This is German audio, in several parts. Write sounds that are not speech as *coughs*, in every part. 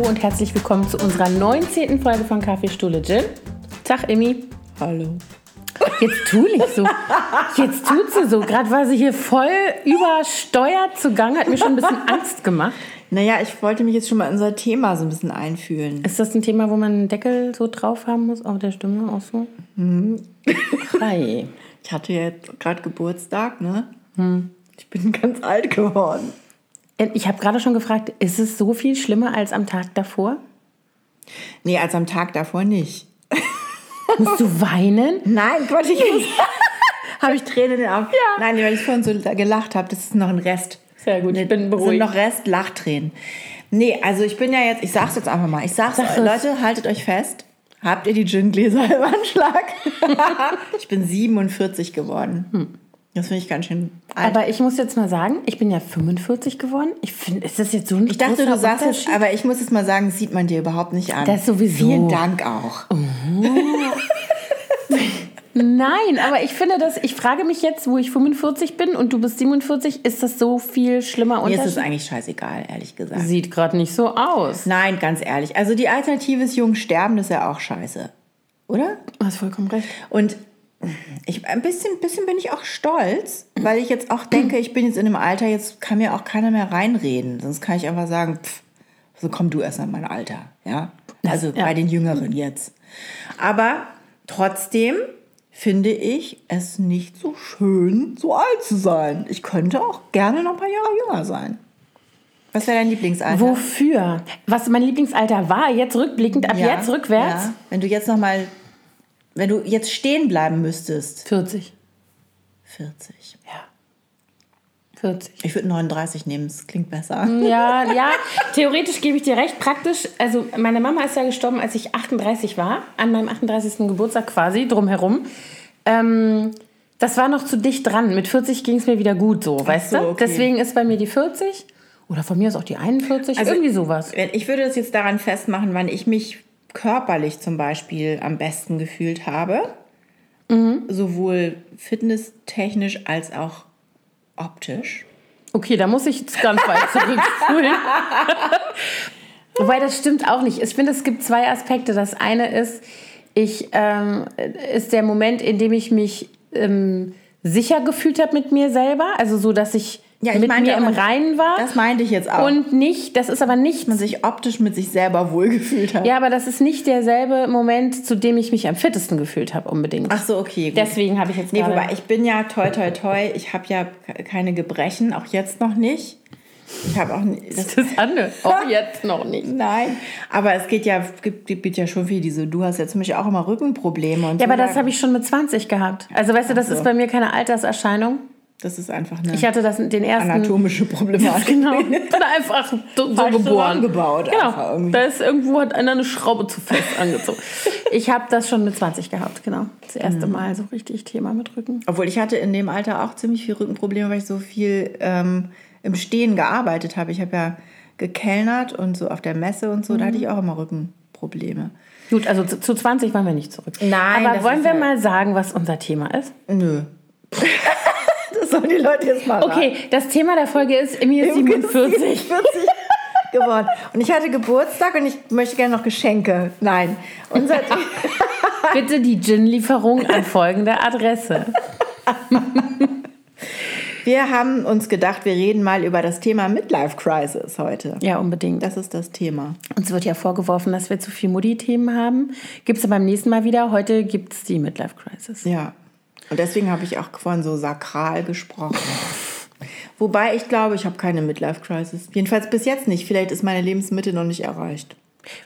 Hallo und herzlich willkommen zu unserer 19. Folge von Kaffeestuhle Gin. Tag, Emmy. Hallo. Jetzt tu nicht so. Jetzt tut sie so. Gerade war sie hier voll übersteuert zugange, hat mir schon ein bisschen Angst gemacht. Naja, ich wollte mich jetzt schon mal in unser Thema so ein bisschen einfühlen. Ist das ein Thema, wo man einen Deckel so drauf haben muss, auf der Stimme auch so? Hi. Ich hatte ja jetzt gerade Geburtstag, ne? Ich bin ganz alt geworden. Ich habe gerade schon gefragt, ist es so viel schlimmer als am Tag davor? Nee, als am Tag davor nicht. *laughs* Musst du weinen? Nein, Quatsch, ich muss. *laughs* habe ich Tränen in den Augen? Ja. Nein, weil ich vorhin so gelacht habe, das ist noch ein Rest. Sehr gut, ich bin Das sind beruhigt. noch Rest Lachtränen. Nee, also ich bin ja jetzt, ich sag's jetzt einfach mal. Ich sag's Sag. Leute, haltet euch fest. Habt ihr die Gin-Gläser im Anschlag? *laughs* ich bin 47 geworden. Das finde ich ganz schön alt. Aber ich muss jetzt mal sagen, ich bin ja 45 geworden. Ich finde, ist das jetzt so ein Ich dachte, du sagst Unterschied? aber ich muss jetzt mal sagen, sieht man dir überhaupt nicht an. Das sowieso. Vielen Dank auch. *laughs* Nein, aber ich finde das, ich frage mich jetzt, wo ich 45 bin und du bist 47, ist das so viel schlimmer Mir ist es eigentlich scheißegal, ehrlich gesagt. Sieht gerade nicht so aus. Nein, ganz ehrlich. Also die Alternative ist jung sterben, das ist ja auch scheiße. Oder? Du hast vollkommen recht. Und ich, ein bisschen, bisschen bin ich auch stolz, weil ich jetzt auch denke, ich bin jetzt in einem Alter, jetzt kann mir auch keiner mehr reinreden. Sonst kann ich einfach sagen, pff, so komm du erst an mein Alter. Ja? Also ja. bei den Jüngeren jetzt. Aber trotzdem finde ich es nicht so schön, so alt zu sein. Ich könnte auch gerne noch ein paar Jahre jünger sein. Was wäre dein Lieblingsalter? Wofür? Was mein Lieblingsalter war, jetzt rückblickend, ab Ja, jetzt rückwärts? Ja. Wenn du jetzt noch mal, wenn du jetzt stehen bleiben müsstest. 40. 40. Ja. 40. Ich würde 39 nehmen, es klingt besser. Ja, ja, theoretisch gebe ich dir recht. Praktisch, also meine Mama ist ja gestorben, als ich 38 war, an meinem 38. Geburtstag quasi, drumherum. Ähm, das war noch zu dicht dran. Mit 40 ging es mir wieder gut so, weißt so, du? okay. Deswegen ist bei mir die 40 oder von mir ist auch die 41, Also- irgendwie sowas. Ich würde das jetzt daran festmachen, wann ich mich körperlich zum Beispiel am besten gefühlt habe. Mhm. Sowohl fitnesstechnisch als auch optisch. Okay, da muss ich jetzt ganz weit *laughs* zurückspulen. *laughs* Wobei das stimmt auch nicht. Ich finde, es gibt zwei Aspekte. Das eine ist, ich ähm, ist der Moment, in dem ich mich ähm, sicher gefühlt habe mit mir selber, also so, dass ich, Ja, ich mit meinte mir im Reinen war. Das meinte ich jetzt auch. und nicht, das ist aber nicht, man sich optisch mit sich selber wohlgefühlt hat. ja, aber das ist nicht derselbe Moment, zu dem ich mich am fittesten gefühlt habe unbedingt. Ach so, okay. Gut. Deswegen habe ich jetzt Nee, wobei ich bin ja toi toi toi, ich habe ja ke- keine Gebrechen, auch jetzt noch nicht. Ich habe auch nie- das, das andere, auch jetzt noch nicht. *laughs* Nein, aber es geht ja gibt, gibt ja schon viel diese du hast ja zum Beispiel auch immer Rückenprobleme und Ja, so. aber das habe ich schon mit 20 gehabt. Also weißt du, das so. ist bei mir keine Alterserscheinung. Das ist einfach eine Ich hatte das den ersten anatomische Problematik. *laughs* Genau. *laughs* Bin einfach so, so geboren. einfach Genau. Da ist irgendwo hat einer eine Schraube zu fest angezogen. *laughs* Ich habe das schon mit 20 gehabt, genau. Das erste Mhm. Mal so richtig Thema mit Rücken. Obwohl ich hatte in dem Alter auch ziemlich viel Rückenprobleme, weil ich so viel ähm, im Stehen gearbeitet habe. Ich habe ja gekellnert und so auf der Messe und so, da hatte Mhm. ich auch immer Rückenprobleme. Gut, also zu, zu 20 waren wir nicht zurück. Nein, Aber wollen wir ja- mal sagen, was unser Thema ist? Nö. Das sollen die Leute jetzt mal Okay, das Thema der Folge ist, Emmy ist 47. 40 *laughs* geworden. Und ich hatte Geburtstag und ich möchte gerne noch Geschenke. Nein. Unser *laughs* Bitte die Gin-Lieferung an folgende Adresse. *laughs* wir haben uns gedacht, wir reden mal über das Thema Midlife Crisis heute. Ja, unbedingt. Das ist das Thema. Uns wird ja vorgeworfen, dass wir zu viel Mutti-Themen haben. Gibt es beim nächsten Mal wieder. Heute gibt es die Midlife Crisis. Ja. Und deswegen habe ich auch vorhin so sakral gesprochen. Wobei ich glaube, ich habe keine Midlife Crisis. Jedenfalls bis jetzt nicht. Vielleicht ist meine Lebensmitte noch nicht erreicht.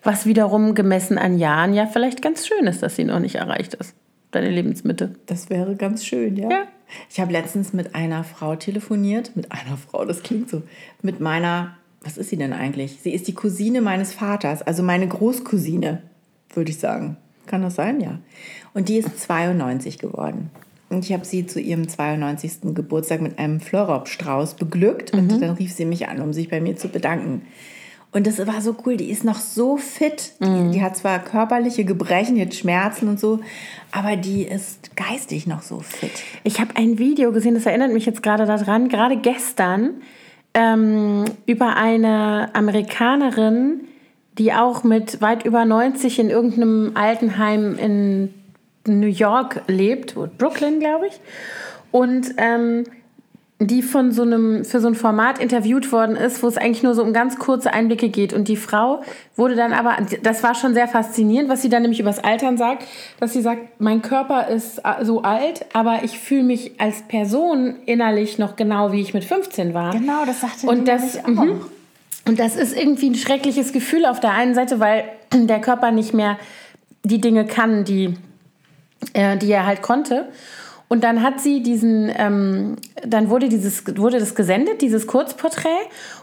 Was wiederum gemessen an Jahren ja vielleicht ganz schön ist, dass sie noch nicht erreicht ist. Deine Lebensmitte. Das wäre ganz schön, ja. Ja. Ich habe letztens mit einer Frau telefoniert. Mit einer Frau, das klingt so. Mit meiner, was ist sie denn eigentlich? Sie ist die Cousine meines Vaters, also meine Großcousine, würde ich sagen. Kann das sein? Ja. Und die ist 92 geworden. Und ich habe sie zu ihrem 92. Geburtstag mit einem Florop-Strauß beglückt. Und dann rief sie mich an, um sich bei mir zu bedanken. Und das war so cool, die ist noch so fit. Die, die hat zwar körperliche Gebrechen, jetzt Schmerzen und so, aber die ist geistig noch so fit. Ich habe ein Video gesehen, das erinnert mich jetzt gerade daran, gerade gestern, ähm, über eine Amerikanerin, die auch mit weit über 90 in irgendeinem Altenheim in New York lebt, Brooklyn, glaube ich. Und ähm, die von so einem, für so ein Format interviewt worden ist, wo es eigentlich nur so um ganz kurze Einblicke geht. Und die Frau wurde dann aber, das war schon sehr faszinierend, was sie dann nämlich übers Altern sagt, dass sie sagt, mein Körper ist so alt, aber ich fühle mich als Person innerlich noch genau, wie ich mit 15 war. Genau, das sagte und das, auch. Mhm. Und das ist irgendwie ein schreckliches Gefühl auf der einen Seite, weil der Körper nicht mehr die Dinge kann, die, äh, die er halt konnte. Und dann hat sie diesen, ähm, dann wurde dieses, wurde das gesendet, dieses Kurzporträt.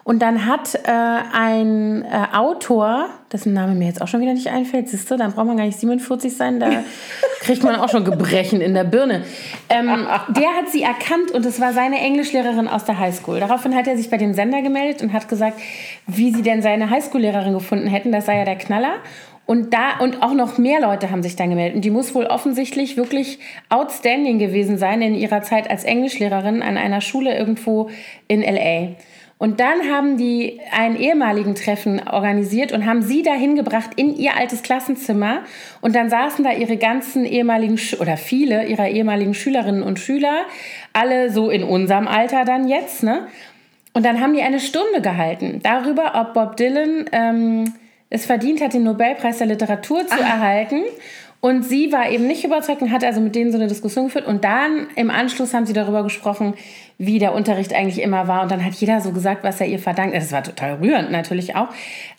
Und dann hat äh, ein äh, Autor, dessen Name mir jetzt auch schon wieder nicht einfällt, siehst du, dann braucht man gar nicht 47 sein, da *laughs* kriegt man auch schon Gebrechen in der Birne. Ähm, der hat sie erkannt und es war seine Englischlehrerin aus der Highschool. Daraufhin hat er sich bei dem Sender gemeldet und hat gesagt, wie sie denn seine Highschool-Lehrerin gefunden hätten. Das sei ja der Knaller. Und da und auch noch mehr Leute haben sich dann gemeldet. Und die muss wohl offensichtlich wirklich outstanding gewesen sein in ihrer Zeit als Englischlehrerin an einer Schule irgendwo in LA. Und dann haben die einen ehemaligen Treffen organisiert und haben sie dahin gebracht in ihr altes Klassenzimmer. Und dann saßen da ihre ganzen ehemaligen oder viele ihrer ehemaligen Schülerinnen und Schüler, alle so in unserem Alter dann jetzt, ne? Und dann haben die eine Stunde gehalten darüber, ob Bob Dylan ähm, es verdient hat, den Nobelpreis der Literatur zu Ach. erhalten. Und sie war eben nicht überzeugt und hat also mit denen so eine Diskussion geführt. Und dann im Anschluss haben sie darüber gesprochen, wie der Unterricht eigentlich immer war. Und dann hat jeder so gesagt, was er ihr verdankt. Das war total rührend natürlich auch.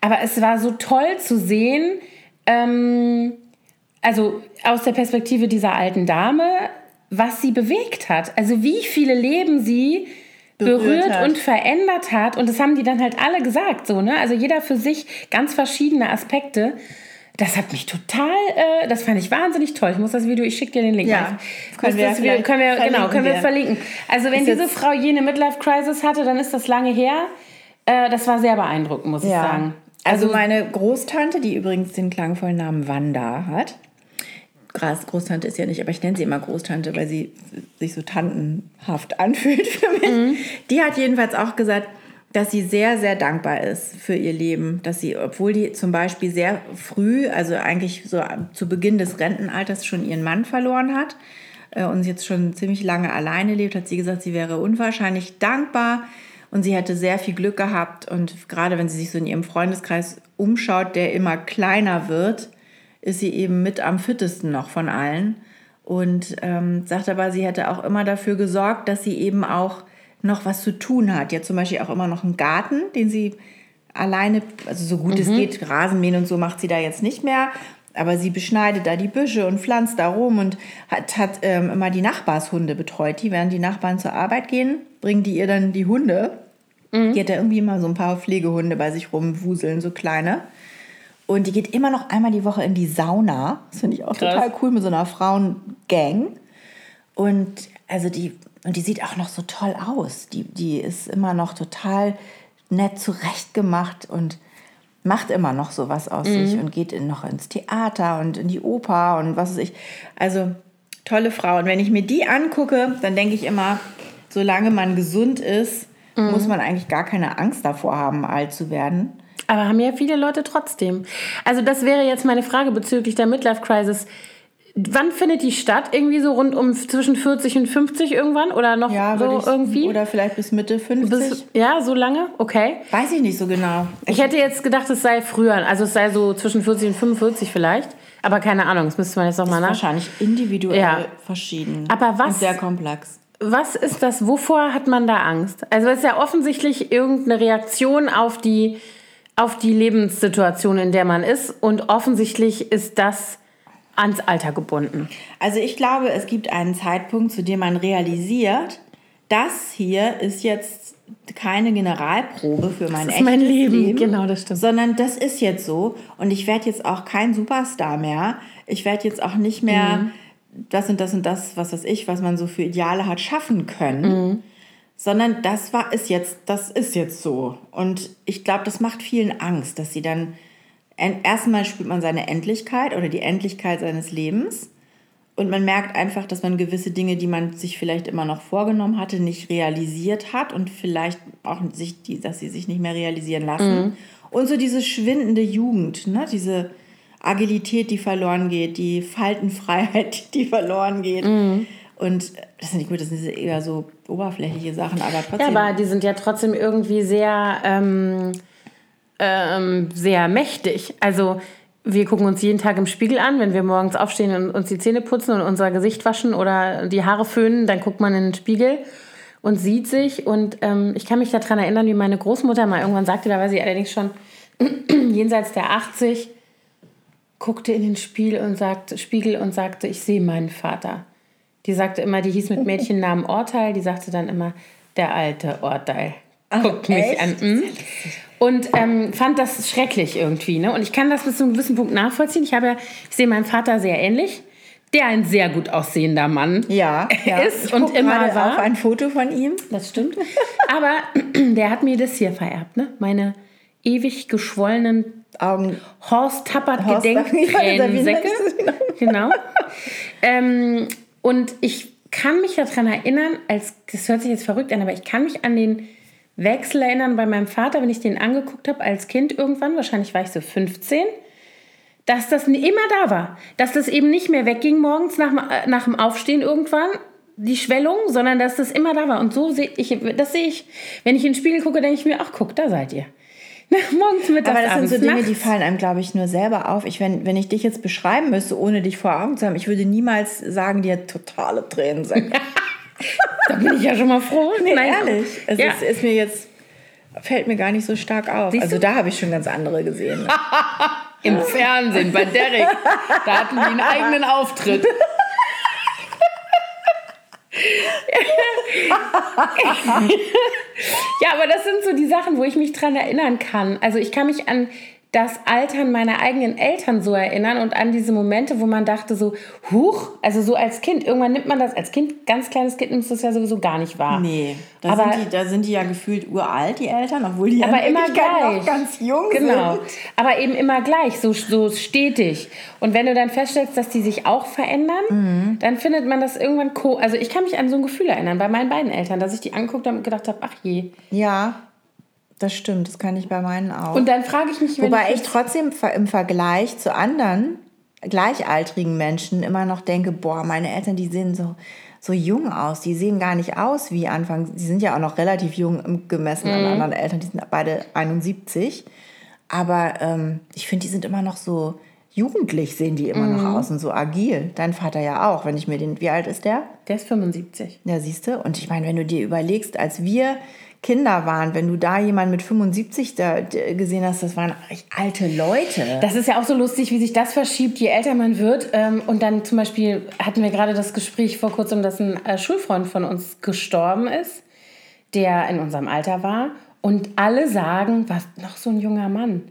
Aber es war so toll zu sehen, ähm, also aus der Perspektive dieser alten Dame, was sie bewegt hat. Also wie viele Leben sie berührt, berührt und verändert hat. Und das haben die dann halt alle gesagt, so, ne? Also jeder für sich ganz verschiedene Aspekte. Das hat mich total, äh, das fand ich wahnsinnig toll. Ich muss das Video, ich schicke dir den Link. Ja, können wir, das, wir, können wir genau, können wir verlinken. Also wenn diese Frau jene Midlife Crisis hatte, dann ist das lange her. Äh, das war sehr beeindruckend, muss ja. ich sagen. Also, also meine Großtante, die übrigens den klangvollen Namen Wanda hat, Großtante ist ja nicht, aber ich nenne sie immer Großtante, weil sie sich so tantenhaft *laughs* anfühlt für mich. Mhm. Die hat jedenfalls auch gesagt, dass sie sehr, sehr dankbar ist für ihr Leben. Dass sie, obwohl die zum Beispiel sehr früh, also eigentlich so zu Beginn des Rentenalters schon ihren Mann verloren hat äh, und jetzt schon ziemlich lange alleine lebt, hat sie gesagt, sie wäre unwahrscheinlich dankbar und sie hätte sehr viel Glück gehabt. Und gerade wenn sie sich so in ihrem Freundeskreis umschaut, der immer kleiner wird, ist sie eben mit am fittesten noch von allen. Und ähm, sagt aber, sie hätte auch immer dafür gesorgt, dass sie eben auch noch was zu tun hat. Ja, zum Beispiel auch immer noch einen Garten, den sie alleine, also so gut mhm. es geht, Rasenmähen und so macht sie da jetzt nicht mehr. Aber sie beschneidet da die Büsche und pflanzt da rum und hat, hat ähm, immer die Nachbarshunde betreut. Die, während die Nachbarn zur Arbeit gehen, bringen die ihr dann die Hunde. Mhm. Die hat da irgendwie immer so ein paar Pflegehunde bei sich rumwuseln, so kleine. Und die geht immer noch einmal die Woche in die Sauna. Das finde ich auch Krass. total cool mit so einer Frauengang. Und also die, und die sieht auch noch so toll aus. Die, die ist immer noch total nett zurechtgemacht und macht immer noch sowas aus mhm. sich und geht in, noch ins Theater und in die Oper und was weiß ich. Also tolle Frau. Und wenn ich mir die angucke, dann denke ich immer, solange man gesund ist, mhm. muss man eigentlich gar keine Angst davor haben, alt zu werden. Aber haben ja viele Leute trotzdem. Also das wäre jetzt meine Frage bezüglich der Midlife Crisis. Wann findet die statt? Irgendwie so rund um zwischen 40 und 50 irgendwann? Oder noch ja, so ich, irgendwie? Oder vielleicht bis Mitte 50? Bis, ja, so lange? Okay. Weiß ich nicht so genau. Ich hätte jetzt gedacht, es sei früher. Also es sei so zwischen 40 und 45 vielleicht. Aber keine Ahnung, das müsste man jetzt nochmal nach. Wahrscheinlich individuell ja. verschieden. Aber was? Und sehr komplex. Was ist das? Wovor hat man da Angst? Also es ist ja offensichtlich irgendeine Reaktion auf die auf die Lebenssituation, in der man ist. Und offensichtlich ist das ans Alter gebunden. Also ich glaube, es gibt einen Zeitpunkt, zu dem man realisiert, das hier ist jetzt keine Generalprobe für mein das ist mein Leben. Leben. Genau, das stimmt. Sondern das ist jetzt so. Und ich werde jetzt auch kein Superstar mehr. Ich werde jetzt auch nicht mehr mhm. das und das und das, was weiß ich, was man so für Ideale hat, schaffen können. Mhm sondern das war ist jetzt, das ist jetzt so. Und ich glaube, das macht vielen Angst, dass sie dann erstmal spürt man seine Endlichkeit oder die Endlichkeit seines Lebens. Und man merkt einfach, dass man gewisse Dinge, die man sich vielleicht immer noch vorgenommen hatte, nicht realisiert hat und vielleicht auch sich, die, dass sie sich nicht mehr realisieren lassen. Mhm. Und so diese schwindende Jugend, ne? diese Agilität, die verloren geht, die Faltenfreiheit, *laughs* die verloren geht. Mhm. Und das sind nicht gut, das sind eher so oberflächliche Sachen, aber trotzdem. Ja, aber die sind ja trotzdem irgendwie sehr, ähm, ähm, sehr mächtig. Also wir gucken uns jeden Tag im Spiegel an, wenn wir morgens aufstehen und uns die Zähne putzen und unser Gesicht waschen oder die Haare föhnen, dann guckt man in den Spiegel und sieht sich. Und ähm, ich kann mich daran erinnern, wie meine Großmutter mal irgendwann sagte, da war sie allerdings schon *clears throat* jenseits der 80, guckte in den Spiegel und sagte, Spiegel und sagte, ich sehe meinen Vater. Die sagte immer, die hieß mit Mädchennamen Orteil, die sagte dann immer, der alte Orteil. Guckt mich an. mm. Und ähm, fand das schrecklich irgendwie. Ne? Und ich kann das bis zu einem gewissen Punkt nachvollziehen. Ich, habe ja, ich sehe meinen Vater sehr ähnlich, der ein sehr gut aussehender Mann ja, *laughs* ja. ist und immer war. auf ein Foto von ihm. Das stimmt. Aber *clears throat* der hat mir das hier vererbt, ne? Meine ewig geschwollenen Augen. Horst Tappert *laughs* Gedenktränensäcke. Genau. ähm, und ich kann mich daran erinnern, als das hört sich jetzt verrückt an, aber ich kann mich an den Wechsel erinnern bei meinem Vater, wenn ich den angeguckt habe als Kind irgendwann, wahrscheinlich war ich so 15, dass das immer da war. Dass das eben nicht mehr wegging morgens nach, nach dem Aufstehen irgendwann, die Schwellung, sondern dass das immer da war. Und so sehe ich, das sehe ich, wenn ich in den Spiegel gucke, denke ich mir, ach guck, da seid ihr. *laughs* Morgens, mittags, Aber das sind so abends, Dinge, nachts. die fallen einem, glaube ich, nur selber auf. Ich, wenn, wenn ich dich jetzt beschreiben müsste, ohne dich vor Augen zu haben, ich würde niemals sagen, dir totale Tränensäcke. *laughs* Da bin ich ja schon mal froh. Nee, Nein, ehrlich. Es ja. ist, ist mir jetzt, fällt mir gar nicht so stark auf. Siehst also du? da habe ich schon ganz andere gesehen. *laughs* Im Fernsehen bei Derek. Da hatten die einen eigenen Auftritt. Ja, aber das sind so die Sachen, wo ich mich dran erinnern kann. Also ich kann mich an das Altern meiner eigenen Eltern so erinnern und an diese Momente, wo man dachte so, huch, also so als Kind, irgendwann nimmt man das, als Kind, ganz kleines Kind nimmst du es ja sowieso gar nicht wahr. Nee, da, Aber- sind die, da sind die ja gefühlt uralt, die Eltern, obwohl die ja aber immer gleich. noch ganz jung genau. sind. Aber eben immer gleich, so, so stetig. Und wenn du dann feststellst, dass die sich auch verändern, Mhm. dann findet man das irgendwann co. Also ich kann mich an so ein Gefühl erinnern bei meinen beiden Eltern, dass ich die angeguckt habe und gedacht habe, ach je. Ja, das stimmt, das kann ich bei meinen auch. Und dann frage ich mich, wenn Wobei ich ich trotzdem im Vergleich zu anderen gleichaltrigen Menschen immer noch denke, boah, meine Eltern, die sehen so, so jung aus. Die sehen gar nicht aus wie Anfang. Die sind ja auch noch relativ jung gemessen an anderen Eltern. Die sind beide 71. Aber ähm, ich finde, die sind immer noch so jugendlich, sehen die immer noch aus und so agil. Dein Vater ja auch, wenn ich mir den, wie alt ist der? der ist 75. Ja, siehst du? Und ich meine, wenn du dir überlegst, als wir Kinder waren, wenn du da jemanden mit 75 da gesehen hast, das waren alte Leute. Das ist ja auch so lustig, wie sich das verschiebt, je älter man wird. Ähm, und dann zum Beispiel hatten wir gerade das Gespräch vor kurzem, dass ein äh, Schulfreund von uns gestorben ist, der in unserem Alter war. Und alle sagen, was, noch so ein junger Mann.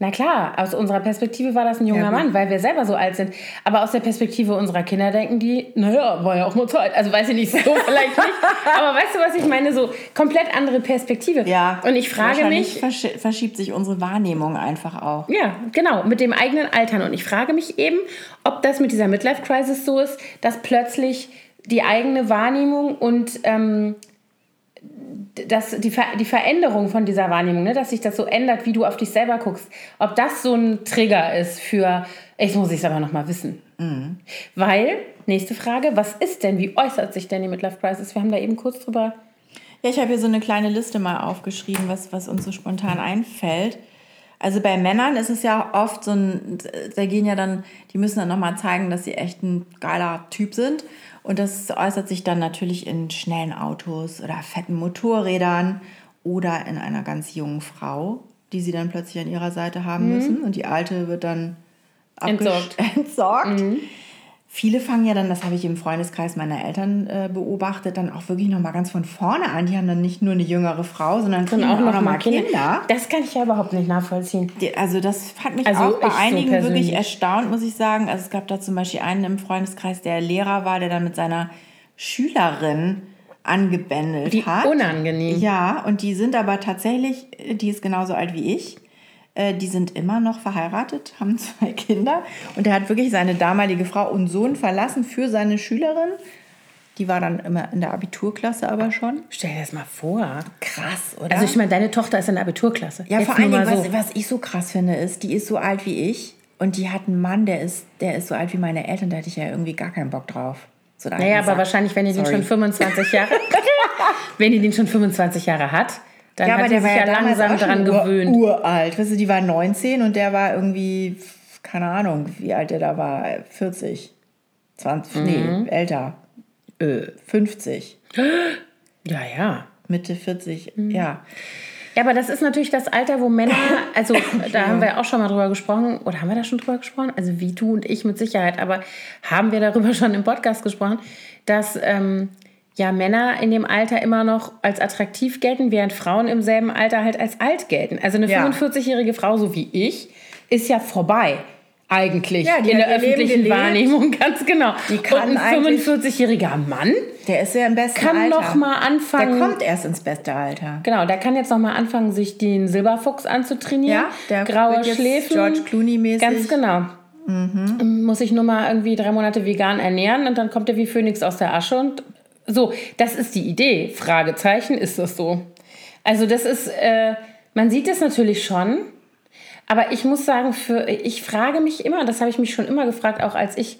Na klar, aus unserer Perspektive war das ein junger Ja. Mann, weil wir selber so alt sind. Aber aus der Perspektive unserer Kinder denken die, naja, war ja auch nur Zeit. Also weiß ich nicht, so *laughs* vielleicht nicht. Aber weißt du, was ich meine? So komplett andere Perspektive. ja. Und ich frage mich, versch- verschiebt sich unsere Wahrnehmung einfach auch. ja, genau, mit dem eigenen Altern. Und ich frage mich eben, ob das mit dieser Midlife-Crisis so ist, dass plötzlich die eigene Wahrnehmung und ähm, das, die, Ver die Veränderung von dieser Wahrnehmung, ne, dass sich das so ändert, wie du auf dich selber guckst, ob das so ein Trigger ist für, ich muss es aber nochmal wissen. Weil, nächste Frage, was ist denn, wie äußert sich denn die Midlife-Crisis? Wir haben da eben kurz drüber Ja, ich habe hier so eine kleine Liste mal aufgeschrieben, was, was uns so spontan einfällt. Also bei Männern ist es ja oft so ein, da gehen ja dann, die müssen dann nochmal zeigen, dass sie echt ein geiler Typ sind. Und das äußert sich dann natürlich in schnellen Autos oder fetten Motorrädern oder in einer ganz jungen Frau, die sie dann plötzlich an ihrer Seite haben müssen. Und die alte wird dann Entsorgt. *laughs* entsorgt. Viele fangen ja dann, das habe ich im Freundeskreis meiner Eltern äh, beobachtet, dann auch wirklich nochmal ganz von vorne an. Die haben dann nicht nur eine jüngere Frau, sondern kriegen auch auch, noch noch mal mal Kinder. Das kann ich ja überhaupt nicht nachvollziehen. Die, also das hat mich Also auch bei so einigen persönlich. wirklich erstaunt, muss ich sagen. Also es gab da zum Beispiel einen im Freundeskreis, der Lehrer war, der dann mit seiner Schülerin angebändelt Wie hat. unangenehm. Ja, und die sind aber tatsächlich, die ist genauso alt wie ich. Äh, Die sind immer noch verheiratet, haben *laughs* zwei Kinder. Und er hat wirklich seine damalige Frau und Sohn verlassen für seine Schülerin. Die war dann immer in der Abiturklasse aber schon. Stell dir das mal vor. Krass, oder? Also ich meine, deine Tochter ist in der Abiturklasse. ja, Jetzt vor allen Dingen, mal was, so. was ich so krass finde, ist, die ist so alt wie ich und die hat einen Mann, der ist, der ist so alt wie meine Eltern, da hätte ich ja irgendwie gar keinen Bock drauf. So Naja, aber Sack. wahrscheinlich, wenn die *laughs* *laughs* den schon 25 Jahre, wenn die den schon 25 Jahre hat, dann ja damals langsam auch schon daran ur, gewöhnt. Uralt. Weißt du, die war 19 und der war irgendwie, keine Ahnung, wie alt der da war, 40. 20, Mhm. nee, älter. Äh, 50. Ja, ja. Mitte 40, Mhm. ja. Ja, aber das ist natürlich das Alter, wo Männer, *coughs* also da haben wir auch schon mal drüber gesprochen, oder haben wir da schon drüber gesprochen? Also wie du und ich mit Sicherheit, aber haben wir darüber schon im Podcast gesprochen, dass ähm, ja Männer in dem Alter immer noch als attraktiv gelten, während Frauen im selben Alter halt als alt gelten. Also eine Ja. 45-jährige Frau, so wie ich, ist ja vorbei. Eigentlich Ja, in der Leben öffentlichen. Wahrnehmung, *laughs* ganz genau. Die kann und ein eigentlich- 45-jähriger Mann Der ist ja im besten kann Alter. noch mal anfangen. Der kommt erst ins beste Alter. Genau, der kann jetzt noch mal anfangen, sich den Silberfuchs anzutrainieren. Ja, der graue Schläfen. George Clooney-mäßig. Ganz genau. Muss sich nur mal irgendwie drei Monate vegan ernähren und dann kommt er wie Phönix aus der Asche und so. Das ist die Idee. Fragezeichen, ist das so? Also das ist, äh, man sieht es natürlich schon, aber ich muss sagen, für, ich frage mich immer, das habe ich mich schon immer gefragt, auch als ich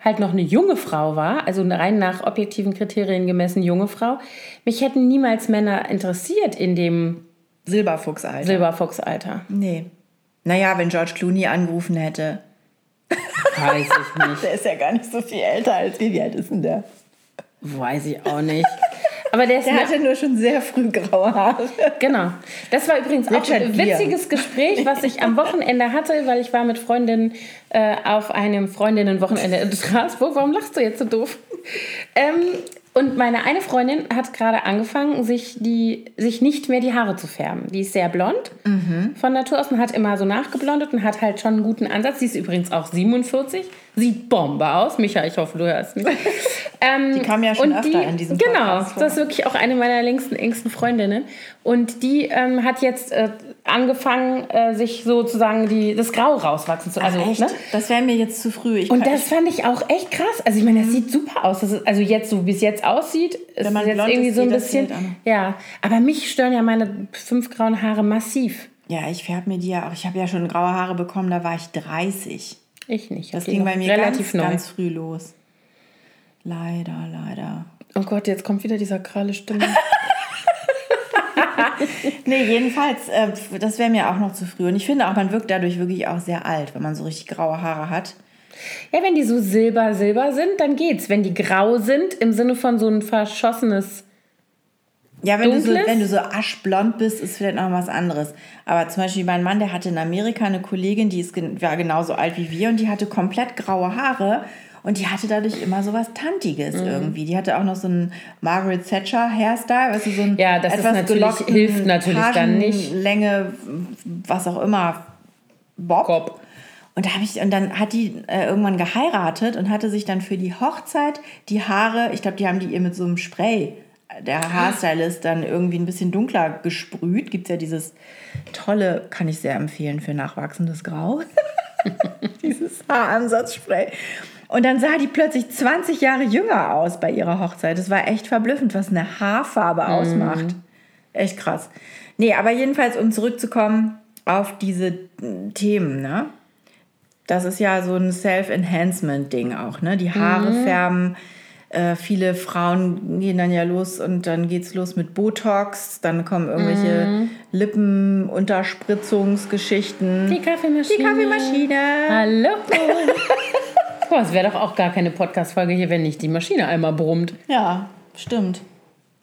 halt noch eine junge Frau war, also rein nach objektiven Kriterien gemessen junge Frau, mich hätten niemals Männer interessiert in dem Silberfuchsalter. Silberfuchsalter. nee. Naja, wenn George Clooney angerufen hätte. Weiß ich nicht. *laughs* Der ist ja gar nicht so viel älter als wir. Wie alt ist denn der? Weiß ich auch nicht. Aber der Der hatte nur schon sehr früh graue Haare. Genau. Das war übrigens auch Richard ein witziges Gespräch, was ich am Wochenende hatte, weil ich war mit Freundinnen äh, auf einem Freundinnenwochenende in Straßburg. Warum lachst du jetzt so doof? Ähm, und meine eine Freundin hat gerade angefangen, sich, die, sich nicht mehr die Haare zu färben. Die ist sehr blond von Natur aus und hat immer so nachgeblondet und hat halt schon einen guten Ansatz. Sie ist übrigens auch 47, sieht Bombe aus. Micha, ich hoffe, du hörst mich. *laughs* Ähm, Die kam ja schon öfter in diesem Genau, Podcast vor. das ist wirklich auch eine meiner längsten, engsten Freundinnen. Und die ähm, hat jetzt äh, angefangen, äh, sich sozusagen die, das Grau rauswachsen zu also, Echt? Ne? Das wäre mir jetzt zu früh. Ich Und das fand ich auch echt krass. Also ich meine, das sieht super aus. Ist, also jetzt, so wie es jetzt aussieht, ist Wenn man es jetzt irgendwie so ein bisschen. An. Ja, aber mich stören ja meine fünf grauen Haare massiv. ja, ich färbe mir die ja auch. Ich habe ja schon graue Haare bekommen, da war ich 30. Ich nicht. Das ging bei mir relativ ganz, ganz früh los. Leider, leider. Oh Gott, jetzt kommt wieder dieser kralle Stimme. *laughs* *laughs* Nee, jedenfalls, äh, das wäre mir auch noch zu früh. Und ich finde auch, man wirkt dadurch wirklich auch sehr alt, wenn man so richtig graue Haare hat. ja, wenn die so silber, silber sind, dann geht's. Wenn die grau sind, im Sinne von so ein verschossenes. Ja, wenn du, so, wenn du so aschblond bist, ist vielleicht noch was anderes. Aber zum Beispiel mein Mann, der hatte in Amerika eine Kollegin, die ist, war genauso alt wie wir und die hatte komplett graue Haare und die hatte dadurch immer so was Tantiges Mhm. irgendwie. Die hatte auch noch so einen Margaret Thatcher Hairstyle, weißt du, so ein Ja, das ist etwas natürlich- gelockten hilft natürlich dann nicht. Länge, was auch immer, Bob. Bob. Und da ich und dann hat die äh, irgendwann geheiratet und hatte sich dann für die Hochzeit die Haare, ich glaube, die haben die ihr mit so einem Spray, der Haarstylist dann irgendwie ein bisschen dunkler gesprüht. Gibt es ja dieses tolle, kann ich sehr empfehlen für nachwachsendes Grau. *laughs* dieses Haaransatzspray. Und dann sah die plötzlich 20 Jahre jünger aus bei ihrer Hochzeit. Das war echt verblüffend, was eine Haarfarbe ausmacht. Echt krass. Nee, aber jedenfalls, um zurückzukommen auf diese mm, Themen, ne? Das ist ja so ein Self-Enhancement-Ding auch, ne? Die Haare färben. Äh, viele Frauen gehen dann ja los und dann geht's los mit Botox. Dann kommen irgendwelche Lippenunterspritzungsgeschichten. Die Kaffeemaschine. Die Kaffeemaschine. Hallo. Boah, es wäre doch auch gar keine Podcast-Folge hier, wenn nicht die Maschine einmal brummt. Ja, stimmt.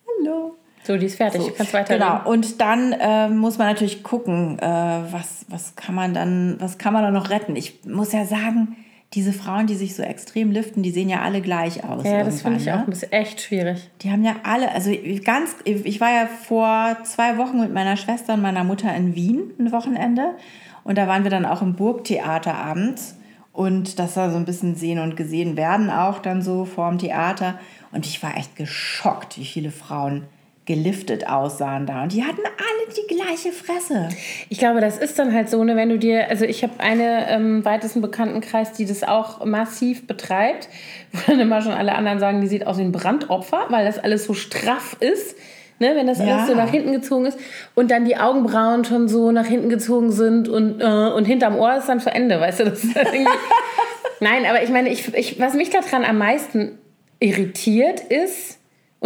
Hallo. So, die ist fertig. Du kannst weiterreden. Genau. Und dann äh, muss man natürlich gucken, äh, was, was kann man dann, was kann man da noch retten. Ich muss ja sagen, diese Frauen, die sich so extrem liften, die sehen ja alle gleich aus. Ja, das finde ich ne? auch ein bisschen echt schwierig. Die haben ja alle, also ganz, ich war ja vor zwei Wochen mit meiner Schwester und meiner Mutter in Wien ein Wochenende und da waren wir dann auch im Burgtheater abends und das war so ein bisschen sehen und gesehen werden auch dann so vorm Theater und ich war echt geschockt, wie viele Frauen geliftet aussahen da. Und die hatten alle die gleiche Fresse. Ich glaube, das ist dann halt so, ne, wenn du dir, also ich habe eine im weitesten Bekanntenkreis, die das auch massiv betreibt, *laughs* wo dann immer schon alle anderen sagen, die sieht aus wie ein Brandopfer, weil das alles so straff ist. Ne, wenn das Ja. alles so nach hinten gezogen ist und dann die Augenbrauen schon so nach hinten gezogen sind und, äh, und hinterm Ohr ist dann zu Ende, weißt du? Das ist halt *laughs* Nein, aber ich meine, ich, ich, was mich daran am meisten irritiert ist,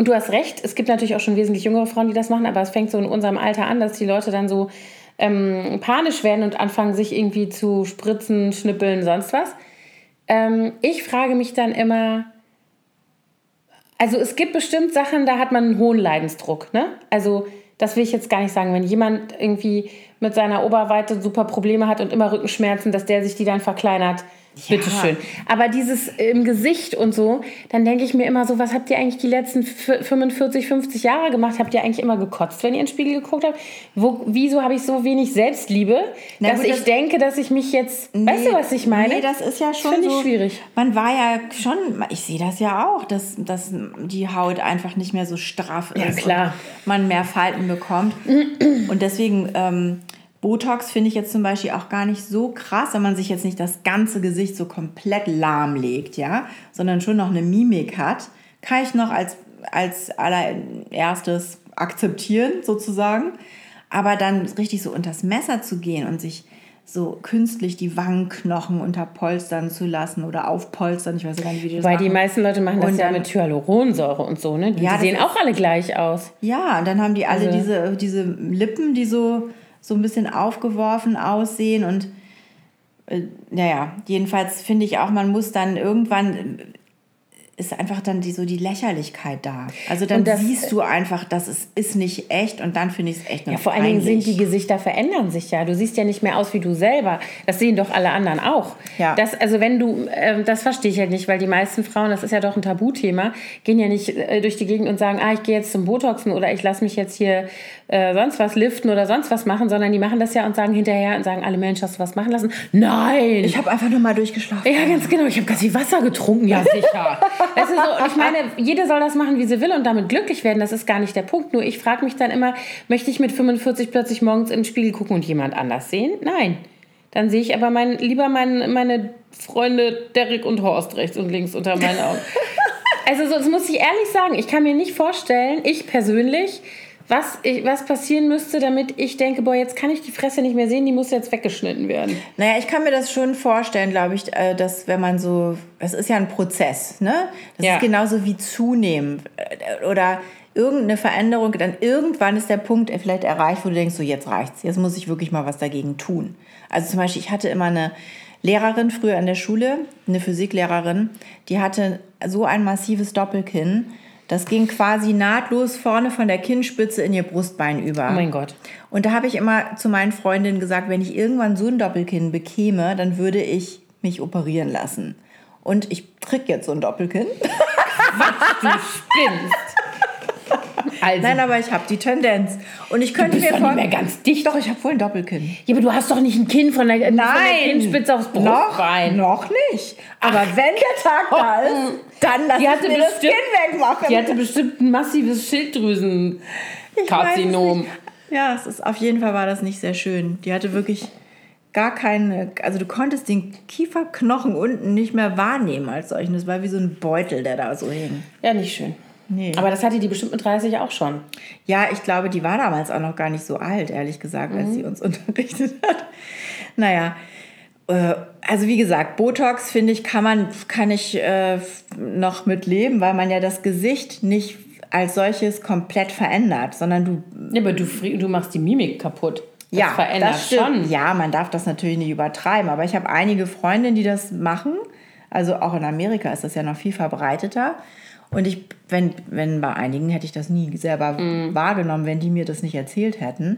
und du hast recht, es gibt natürlich auch schon wesentlich jüngere Frauen, die das machen, aber es fängt so in unserem Alter an, dass die Leute dann so ähm, panisch werden und anfangen, sich irgendwie zu spritzen, schnippeln, sonst was. Ähm, ich frage mich dann immer, also es gibt bestimmt Sachen, da hat man einen hohen Leidensdruck. Ne? Also das will ich jetzt gar nicht sagen. Wenn jemand irgendwie mit seiner Oberweite super Probleme hat und immer Rückenschmerzen, dass der sich die dann verkleinert, bitteschön. Aber dieses im Gesicht und so, dann denke ich mir immer so, was habt ihr eigentlich die letzten f- 45, 50 Jahre gemacht? Habt ihr eigentlich immer gekotzt, wenn ihr in den Spiegel geguckt habt? Wo, wieso habe ich so wenig Selbstliebe, Na dass gut, ich das- denke, dass ich mich jetzt... weißt du, was ich meine? Nee, das ist ja schon Finde ich so, schwierig. Man war ja schon, ich sehe das ja auch, dass, dass die Haut einfach nicht mehr so straff ist. Ja, klar. Man mehr Falten bekommt. *clears throat* Und deswegen, ähm, Botox finde ich jetzt zum Beispiel auch gar nicht so krass, wenn man sich jetzt nicht das ganze Gesicht so komplett lahmlegt, ja, sondern schon noch eine Mimik hat, kann ich noch als, als allererstes akzeptieren, sozusagen. Aber dann richtig so unters Messer zu gehen und sich so künstlich die Wangenknochen unterpolstern zu lassen oder aufpolstern, ich weiß gar nicht, wie die das Weil die machen. meisten Leute machen das Und ja mit Hyaluronsäure und so, ne? Die, Ja, die sehen auch alle gleich aus. Ja, und dann haben die alle Also- diese, diese Lippen, die so, so ein bisschen aufgeworfen aussehen. Und äh, naja, jedenfalls finde ich auch, man muss dann irgendwann, ist einfach dann die, so die Lächerlichkeit da. Also dann das- siehst du einfach, dass es ist nicht echt und dann finde ich es echt Ja, vor allen Dingen sind die Gesichter verändern sich ja. Du siehst ja nicht mehr aus wie du selber. Das sehen doch alle anderen auch. Ja. Das, also wenn du, ähm, das verstehe ich halt nicht, weil die meisten Frauen, das ist ja doch ein Tabuthema, gehen ja nicht äh, durch die Gegend und sagen, ah, ich gehe jetzt zum Botoxen oder ich lasse mich jetzt hier äh, sonst was liften oder sonst was machen, sondern die machen das ja und sagen hinterher und sagen alle, Mensch, hast du was machen lassen? Nein! Ich habe einfach nur mal durchgeschlafen. Ja, ganz genau. Ich habe ganz viel Wasser getrunken, ja sicher. *laughs* Das ist so, ich meine, jede soll das machen, wie sie will und damit glücklich werden. Das ist gar nicht der Punkt. Nur ich frage mich dann immer, möchte ich mit 45 plötzlich morgens in den Spiegel gucken und jemand anders sehen? Nein. Dann sehe ich aber mein, lieber mein, meine Freunde Derek und Horst rechts und links unter meinen Augen. *laughs* Also so, das muss ich ehrlich sagen. Ich kann mir nicht vorstellen, ich persönlich, was, ich, was passieren müsste, damit ich denke, boah, jetzt kann ich die Fresse nicht mehr sehen, die muss jetzt weggeschnitten werden. Naja, ich kann mir das schon vorstellen, glaube ich, äh, dass wenn man so, es ist ja ein Prozess, ne? Das Ja. ist genauso wie zunehmen äh, oder irgendeine Veränderung, dann irgendwann ist der Punkt vielleicht erreicht, wo du denkst, so jetzt reicht's, jetzt muss ich wirklich mal was dagegen tun. Also zum Beispiel, ich hatte immer eine Lehrerin früher in der Schule, eine Physiklehrerin, die hatte so ein massives Doppelkinn, das ging quasi nahtlos vorne von der Kinnspitze in ihr Brustbein über. Oh mein Gott. Und da habe ich immer zu meinen Freundinnen gesagt, wenn ich irgendwann so ein Doppelkinn bekäme, dann würde ich mich operieren lassen. Und ich krieg jetzt so ein Doppelkinn. Du spinnst. Also, Nein, aber ich habe die Tendenz. Und ich könnte bist mir doch nicht mehr ganz dicht. Doch, ich habe wohl ein Doppelkinn. Ja, aber du hast doch nicht ein Kinn von der, von der Kinnspitze aufs noch, Brustbein. noch nicht. Aber wenn der Tag da ist, dann lass ich mir das Kinn wegmachen. Die hatte bestimmt ein massives Schilddrüsenkarzinom. Ja, es ist auf jeden Fall war das nicht sehr schön. Die hatte wirklich gar keine, also du konntest den Kieferknochen unten nicht mehr wahrnehmen als solchen. Das war wie so ein Beutel, der da so hing. Ja, nicht schön. Nee. Aber das hatte die bestimmt mit 30 auch schon. Ja, ich glaube, die war damals auch noch gar nicht so alt, ehrlich gesagt, als sie uns *laughs* unterrichtet hat. Naja, äh, also wie gesagt, Botox finde ich, kann man, kann ich äh, noch mit leben, weil man ja das Gesicht nicht als solches komplett verändert, sondern du Ja, aber du, du machst die Mimik kaputt. Das ja, verändert das stimmt. schon. Ja, man darf das natürlich nicht übertreiben, aber ich habe einige Freundinnen, die das machen. Also auch in Amerika ist das ja noch viel verbreiteter. Und ich, wenn, wenn bei einigen hätte ich das nie selber Mhm. wahrgenommen, wenn die mir das nicht erzählt hätten.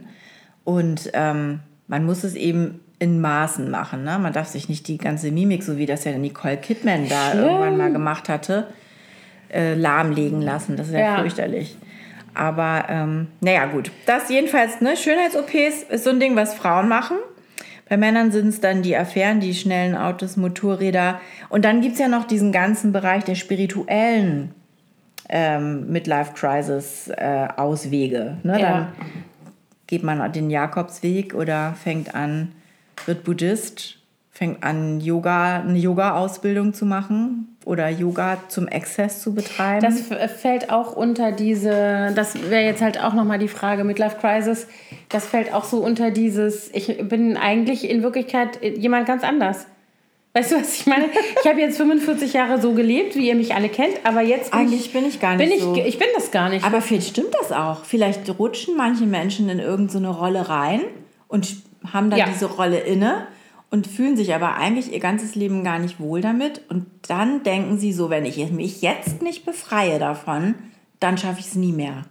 Und ähm, man muss es eben in Maßen machen. Ne? Man darf sich nicht die ganze Mimik, so wie das ja Nicole Kidman da Schlimm. irgendwann mal gemacht hatte, äh, lahmlegen lassen. Das ist ja, Ja. fürchterlich. Aber ähm, naja, gut. Das jedenfalls, ne, Schönheits-OPs ist so ein Ding, was Frauen machen. Bei Männern sind es dann die Affären, die schnellen Autos, Motorräder. Und dann gibt es ja noch diesen ganzen Bereich der spirituellen ähm, Midlife-Crisis-Auswege. ne? Ja. Dann geht man den Jakobsweg oder fängt an, wird Buddhist, fängt an, Yoga, eine Yoga-Ausbildung zu machen oder Yoga zum Exzess zu betreiben. Das f- fällt auch unter diese, das wäre jetzt halt auch nochmal die Frage, Midlife Crisis, das fällt auch so unter dieses, ich bin eigentlich in Wirklichkeit jemand ganz anders. Weißt du, was ich meine? Ich habe jetzt 45 Jahre so gelebt, wie ihr mich alle kennt, aber jetzt bin Eigentlich bin ich gar nicht bin ich, so. ich bin das gar nicht. Aber vielleicht stimmt das auch. Vielleicht rutschen manche Menschen in irgendeine Rolle rein und haben dann Ja. diese Rolle inne und fühlen sich aber eigentlich ihr ganzes Leben gar nicht wohl damit. Und dann denken sie so, wenn ich mich jetzt nicht befreie davon, dann schaffe ich es nie mehr.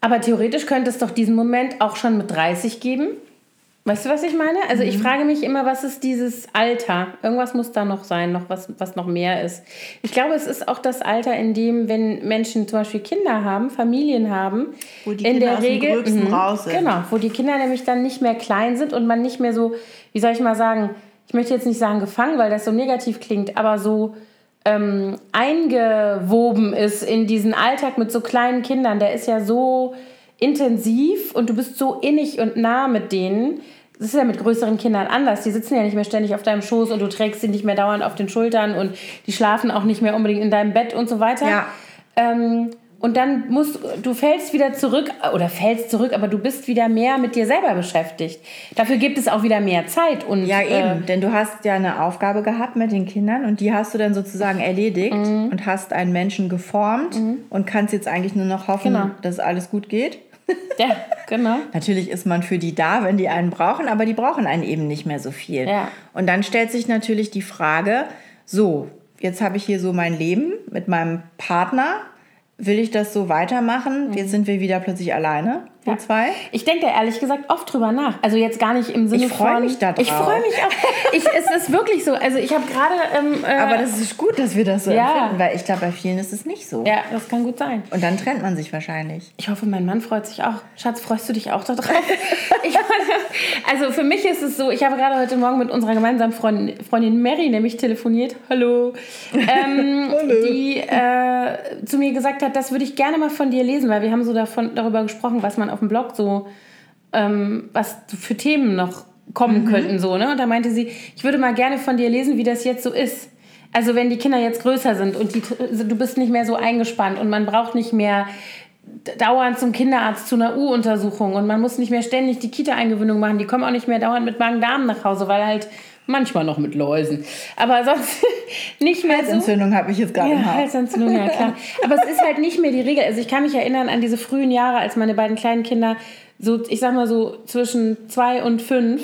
Aber theoretisch könnte es doch diesen Moment auch schon mit 30 geben. Weißt du, was ich meine? Also Mhm. ich frage mich immer, was ist dieses Alter? Irgendwas muss da noch sein, noch was, was noch mehr ist. Ich glaube, es ist auch das Alter, in dem, wenn Menschen zum Beispiel Kinder haben, Familien haben, Wo die in Kinder der Regel Mhm, raus sind. Genau, wo die Kinder nämlich dann nicht mehr klein sind und man nicht mehr so, wie soll ich mal sagen, ich möchte jetzt nicht sagen gefangen, weil das so negativ klingt, aber so ähm, eingewoben ist in diesen Alltag mit so kleinen Kindern, der ist ja so intensiv und du bist so innig und nah mit denen. Das ist ja mit größeren Kindern anders. Die sitzen ja nicht mehr ständig auf deinem Schoß und du trägst sie nicht mehr dauernd auf den Schultern und die schlafen auch nicht mehr unbedingt in deinem Bett und so weiter. Ja. Ähm, und dann musst du fällst wieder zurück oder fällst zurück, aber du bist wieder mehr mit dir selber beschäftigt. Dafür gibt es auch wieder mehr Zeit und Ja, äh, eben. Denn du hast ja eine Aufgabe gehabt mit den Kindern und die hast du dann sozusagen erledigt und hast einen Menschen geformt und kannst jetzt eigentlich nur noch hoffen, Genau. dass alles gut geht. *laughs* ja, genau. Natürlich ist man für die da, wenn die einen brauchen, aber die brauchen einen eben nicht mehr so viel. Ja. Und dann stellt sich natürlich die Frage, so, jetzt habe ich hier so mein Leben mit meinem Partner. Will ich das so weitermachen? Jetzt sind wir wieder plötzlich alleine, wir zwei. Ich denke da ehrlich gesagt oft drüber nach. Also jetzt gar nicht im Sinne Ich freu von. mich da Ich drauf. freue mich auch. *laughs* Ich, es ist wirklich so. Also ich habe gerade. Ähm, äh, Aber das ist gut, dass wir das so Ja. empfinden, weil ich glaube, bei vielen ist es nicht so. ja, das kann gut sein. Und dann trennt man sich wahrscheinlich. Ich hoffe, mein Mann freut sich auch. Schatz, freust du dich auch darauf? *laughs* ich, also für mich ist es so, ich habe gerade heute Morgen mit unserer gemeinsamen Freundin, Freundin Mary nämlich telefoniert. Hallo. Ähm, *laughs* Die äh, zu mir gesagt hat, das würde ich gerne mal von dir lesen, weil wir haben so davon, darüber gesprochen, was man auf dem Blog so, ähm, was für Themen noch kommen könnten. So, ne? Und da meinte sie, ich würde mal gerne von dir lesen, wie das jetzt so ist. Also wenn die Kinder jetzt größer sind und die, du bist nicht mehr so eingespannt und man braucht nicht mehr dauernd zum Kinderarzt zu einer U-Untersuchung und man muss nicht mehr ständig die Kita-Eingewöhnung machen. Die kommen auch nicht mehr dauernd mit Magen-Darm nach Hause, weil halt manchmal noch mit Läusen. Aber sonst *laughs* nicht mehr so. Entzündung habe ich jetzt gerade im Ja, Haus. Halsentzündung, ja klar. Aber es ist halt nicht mehr die Regel. Also ich kann mich erinnern an diese frühen Jahre, als meine beiden kleinen Kinder so, ich sag mal so zwischen zwei und fünf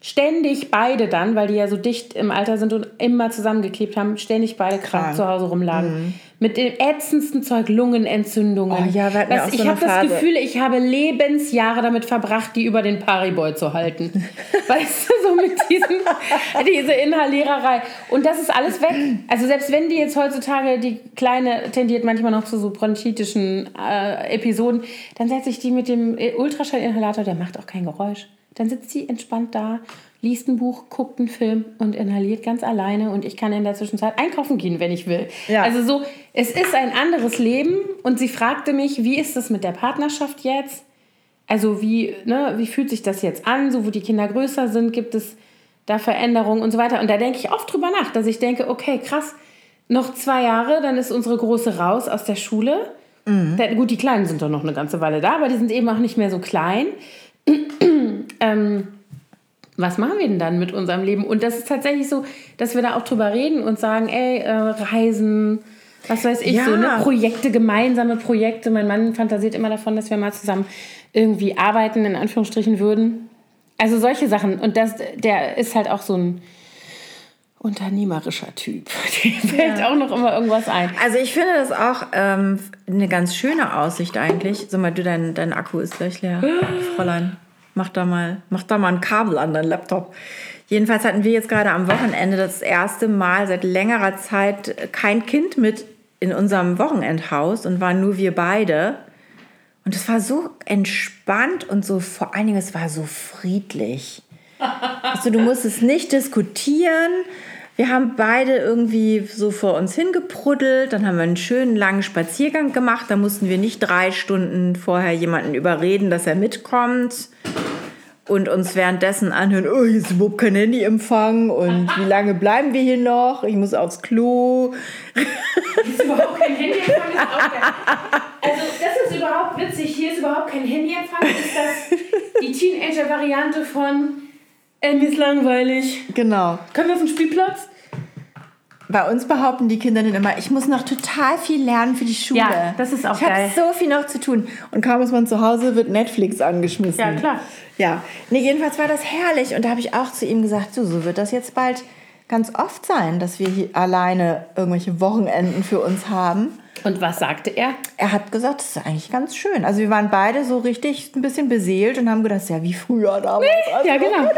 ständig beide dann, weil die ja so dicht im Alter sind und immer zusammengeklebt haben, ständig beide krank, Krank. zu Hause rumlagen. Mit dem ätzendsten Zeug, Lungenentzündungen. Oh ja, wir hatten ja Was- auch ich habe das. Gefühl, ich habe Lebensjahre damit verbracht, die über den Pariboy zu halten. *laughs* weißt du, so mit diesen, diese Inhaliererei. Und das ist alles weg. Also selbst wenn die jetzt heutzutage, die Kleine tendiert manchmal noch zu so bronchitischen äh, Episoden, dann setze ich die mit dem Ultraschallinhalator, der macht auch kein Geräusch. Dann sitzt sie entspannt da, liest ein Buch, guckt einen Film und inhaliert ganz alleine und ich kann in der Zwischenzeit einkaufen gehen, wenn ich will. Ja. Also so, es ist ein anderes Leben und sie fragte mich, wie ist es mit der Partnerschaft jetzt? Also wie, ne, wie fühlt sich das jetzt an, so wo die Kinder größer sind, gibt es da Veränderungen und so weiter. Und da denke ich oft drüber nach, dass ich denke, okay, krass, noch zwei Jahre, dann ist unsere Große raus aus der Schule. Da, gut, die Kleinen sind doch noch eine ganze Weile da, aber die sind eben auch nicht mehr so klein. *clears throat* ähm, was machen wir denn dann mit unserem Leben? Und das ist tatsächlich so, dass wir da auch drüber reden und sagen, ey, äh, Reisen, was weiß ich, Ja. so ne, Projekte, gemeinsame Projekte. Mein Mann fantasiert immer davon, dass wir mal zusammen irgendwie arbeiten, in Anführungsstrichen würden. Also solche Sachen. Und das, der ist halt auch so ein unternehmerischer Typ. *laughs* Dem fällt auch noch immer irgendwas ein. Also ich finde das auch ähm, eine ganz schöne Aussicht eigentlich. Sag mal, du, dein, dein Akku ist gleich leer. *gasps* Fräulein, mach da, mal, mach da mal ein Kabel an dein Laptop. Jedenfalls hatten wir jetzt gerade am Wochenende das erste Mal seit längerer Zeit kein Kind mit in unserem Wochenendhaus und waren nur wir beide. Und es war so entspannt und so, vor allen Dingen, es war so friedlich. Also du musstest nicht diskutieren, Wir haben beide irgendwie so vor uns hingeprüddelt. Dann haben wir einen schönen langen Spaziergang gemacht. Da mussten wir nicht drei Stunden vorher jemanden überreden, dass er mitkommt und uns währenddessen anhören, oh, hier ist überhaupt kein Handyempfang und wie lange bleiben wir hier noch? Ich muss aufs Klo. Hier ist überhaupt kein Handyempfang. Ist auch geil. also das ist überhaupt witzig. Hier ist überhaupt kein Handyempfang. Ist das die Teenager-Variante von äh, mir ist langweilig. Genau. Können wir auf den Spielplatz? Bei uns behaupten die Kinder dann immer, ich muss noch total viel lernen für die Schule. Ja, das ist auch ich geil. Ich habe so viel noch zu tun. Und kaum ist man zu Hause, wird Netflix angeschmissen. Ja, klar. Ja, nee, jedenfalls war das herrlich. Und da habe ich auch zu ihm gesagt, so, so wird das jetzt bald ganz oft sein, dass wir hier alleine irgendwelche Wochenenden für uns haben. Und was sagte er? Er hat gesagt, das ist eigentlich ganz schön. Also wir waren beide so richtig ein bisschen beseelt und haben gedacht, ja, wie früher damals. als Ja, genau.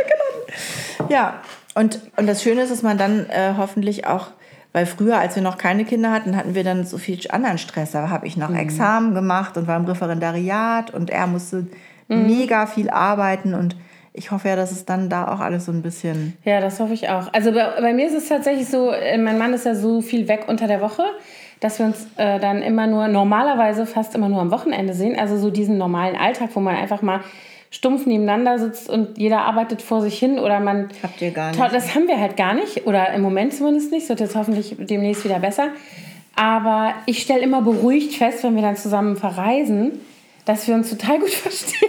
Ja, und, und das Schöne ist, dass man dann äh, hoffentlich auch, weil früher, als wir noch keine Kinder hatten, hatten wir dann so viel anderen Stress. Da habe ich noch Examen gemacht und war im Referendariat und er musste mega viel arbeiten und ich hoffe ja, dass es dann da auch alles so ein bisschen... Ja, das hoffe ich auch. Also bei, bei mir ist es tatsächlich so, äh, mein Mann ist ja so viel weg unter der Woche, dass wir uns äh, dann immer nur, normalerweise fast immer nur am Wochenende sehen. Also so diesen normalen Alltag, wo man einfach mal stumpf nebeneinander sitzt und jeder arbeitet vor sich hin oder man... Habt ihr gar nicht. Das haben wir halt gar nicht oder im Moment zumindest nicht. Es wird jetzt hoffentlich demnächst wieder besser. Aber ich stelle immer beruhigt fest, wenn wir dann zusammen verreisen, dass wir uns total gut *laughs* verstehen.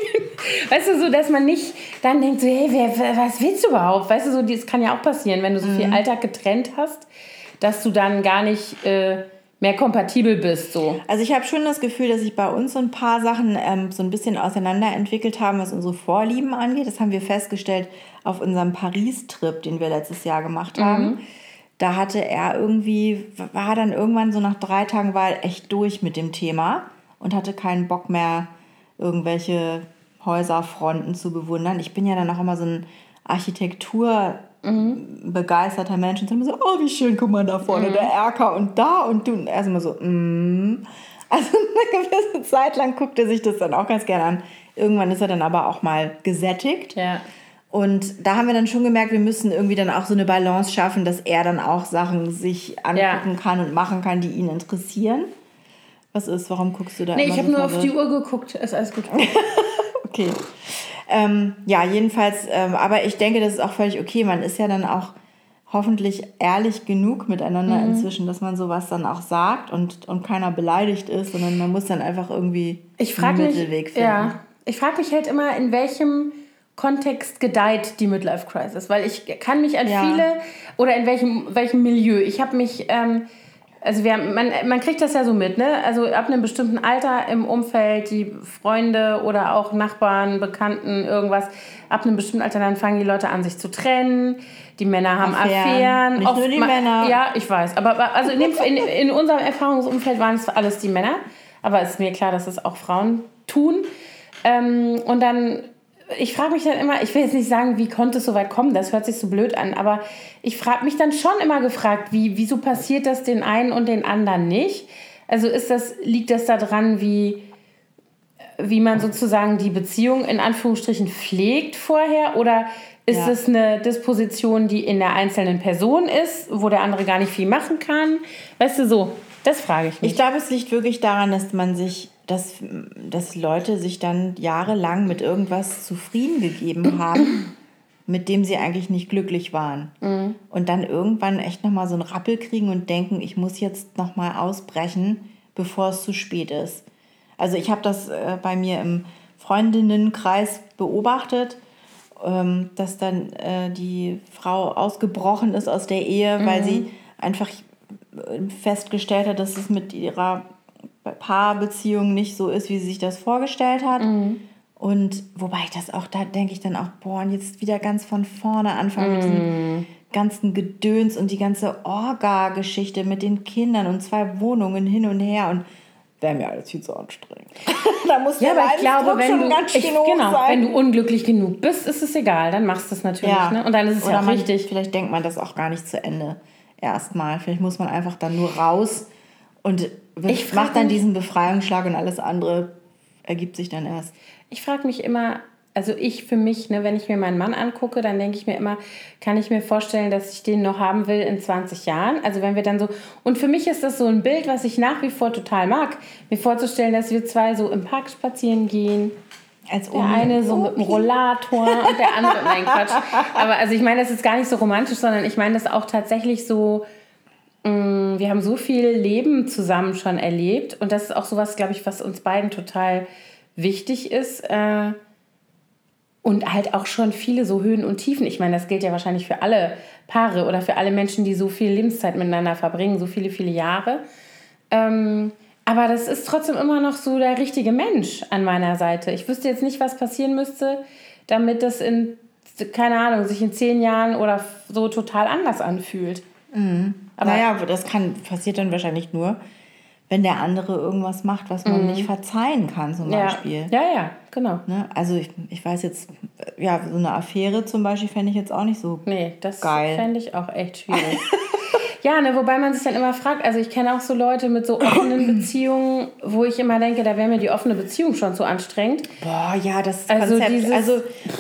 Weißt du, so, dass man nicht dann denkt, so, hey, wer, wer- was willst du überhaupt? Weißt du, so, das kann ja auch passieren, wenn du so viel Alltag getrennt hast, dass du dann gar nicht äh, mehr kompatibel bist. So. Also ich habe schon das Gefühl, dass sich bei uns so ein paar Sachen ähm, so ein bisschen auseinanderentwickelt haben, was unsere Vorlieben angeht. Das haben wir festgestellt auf unserem Paris-Trip, den wir letztes Jahr gemacht haben. Da hatte er irgendwie, war dann irgendwann so nach drei Tagen war er echt durch mit dem Thema und hatte keinen Bock mehr, irgendwelche Häuserfronten zu bewundern. Ich bin ja dann auch immer so ein Architektur begeisterter Mensch und dann immer so, oh, wie schön, guck mal da vorne, der Erker und da und du. Und er ist immer so, mm. Also *laughs* eine gewisse Zeit lang guckt er sich das dann auch ganz gerne an. Irgendwann ist er dann aber auch mal gesättigt. Ja. Und da haben wir dann schon gemerkt, wir müssen irgendwie dann auch so eine Balance schaffen, dass er dann auch Sachen sich angucken kann und machen kann, die ihn interessieren. Was ist? Warum guckst du da Nee, ich habe so nur auf die Uhr geguckt. Ist alles gut. *laughs* Okay. Ähm, ja, jedenfalls, ähm, aber ich denke, das ist auch völlig okay. Man ist ja dann auch hoffentlich ehrlich genug miteinander Mhm. inzwischen, dass man sowas dann auch sagt und, und keiner beleidigt ist, sondern man muss dann einfach irgendwie Ich frage einen mich, Mittelweg finden. ja, ich frage mich halt immer, in welchem Kontext gedeiht die Midlife Crisis, weil ich kann mich an Ja. viele oder in welchem welchem Milieu. Ich habe mich, ähm, also wir, man, man kriegt das ja so mit, ne? Also ab einem bestimmten Alter im Umfeld, die Freunde oder auch Nachbarn, Bekannten, irgendwas. Ab einem bestimmten Alter dann fangen die Leute an, sich zu trennen. Die Männer haben Affären. Affären. Nicht nur die ma- Männer. Ja, ich weiß. Aber aber- also in, dem, in, in unserem Erfahrungsumfeld waren es alles die Männer. Aber es ist mir klar, dass es auch Frauen tun. Ähm, und dann, ich frage mich dann immer, ich will jetzt nicht sagen, wie konnte es so weit kommen, das hört sich so blöd an, aber ich frage mich dann schon immer gefragt, wie, wieso passiert das den einen und den anderen nicht? Also ist das, liegt das daran, wie, wie man sozusagen die Beziehung in Anführungsstrichen pflegt vorher oder ist Ja. es eine Disposition, die in der einzelnen Person ist, wo der andere gar nicht viel machen kann? Weißt du, so, das frage ich mich. Ich glaube, es liegt wirklich daran, dass man sich, dass, dass Leute sich dann jahrelang mit irgendwas zufrieden gegeben haben, mit dem sie eigentlich nicht glücklich waren. Und dann irgendwann echt nochmal so einen Rappel kriegen und denken, ich muss jetzt nochmal ausbrechen, bevor es zu spät ist. Also ich habe das äh, bei mir im Freundinnenkreis beobachtet, ähm, dass dann äh, die Frau ausgebrochen ist aus der Ehe, weil sie einfach äh, festgestellt hat, dass es mit ihrer Paarbeziehung nicht so ist, wie sie sich das vorgestellt hat. Und wobei ich das auch, da denke ich dann auch, boah, und jetzt wieder ganz von vorne anfangen mit diesem ganzen Gedöns und die ganze Orga-Geschichte mit den Kindern und zwei Wohnungen hin und her und wäre mir alles viel zu anstrengend. *laughs* da muss Ja, aber ich glaube, wenn du, ganz schön ich, genau, sein. wenn du unglücklich genug bist, ist es egal, dann machst du es natürlich. Ne? Und dann ist es Oder ja auch man, richtig. Vielleicht denkt man das auch gar nicht zu Ende erstmal. Vielleicht muss man einfach dann nur raus und Ich macht dann diesen Befreiungsschlag und alles andere ergibt sich dann erst. Ich frage mich immer, also ich für mich, ne, wenn ich mir meinen Mann angucke, dann denke ich mir immer, kann ich mir vorstellen, dass ich den noch haben will in 20 Jahren. Also wenn wir dann so, und für mich ist das so ein Bild, was ich nach wie vor total mag, mir vorzustellen, dass wir zwei so im Park spazieren gehen. Als der eine so mit dem Rollator und der andere, nein Quatsch. *laughs* Aber also ich meine, das ist gar nicht so romantisch, sondern ich meine das auch tatsächlich so, wir haben so viel Leben zusammen schon erlebt und das ist auch sowas, glaube ich, was uns beiden total wichtig ist. Äh, und halt auch schon viele so Höhen und Tiefen. Ich meine, das gilt ja wahrscheinlich für alle Paare oder für alle Menschen, die so viel Lebenszeit miteinander verbringen, so viele, viele Jahre. Ähm, aber das ist trotzdem immer noch so der richtige Mensch an meiner Seite. Ich wüsste jetzt nicht, was passieren müsste, damit das in, keine Ahnung, sich in zehn Jahren oder so total anders anfühlt. Mhm. Aber naja, das kann, passiert dann wahrscheinlich nur, wenn der andere irgendwas macht, was man mhm. nicht verzeihen kann, zum ja. Beispiel. Ja, ja, genau. Ne? Also ich, ich weiß jetzt, ja, so eine Affäre zum Beispiel fände ich jetzt auch nicht so nee, das fände ich auch echt schwierig. *laughs* Ja, ne, wobei man sich dann immer fragt, also ich kenne auch so Leute mit so offenen *clears throat* Beziehungen, wo ich immer denke, da wäre mir die offene Beziehung schon zu anstrengend. Boah, ja, das also Konzept, dieses, also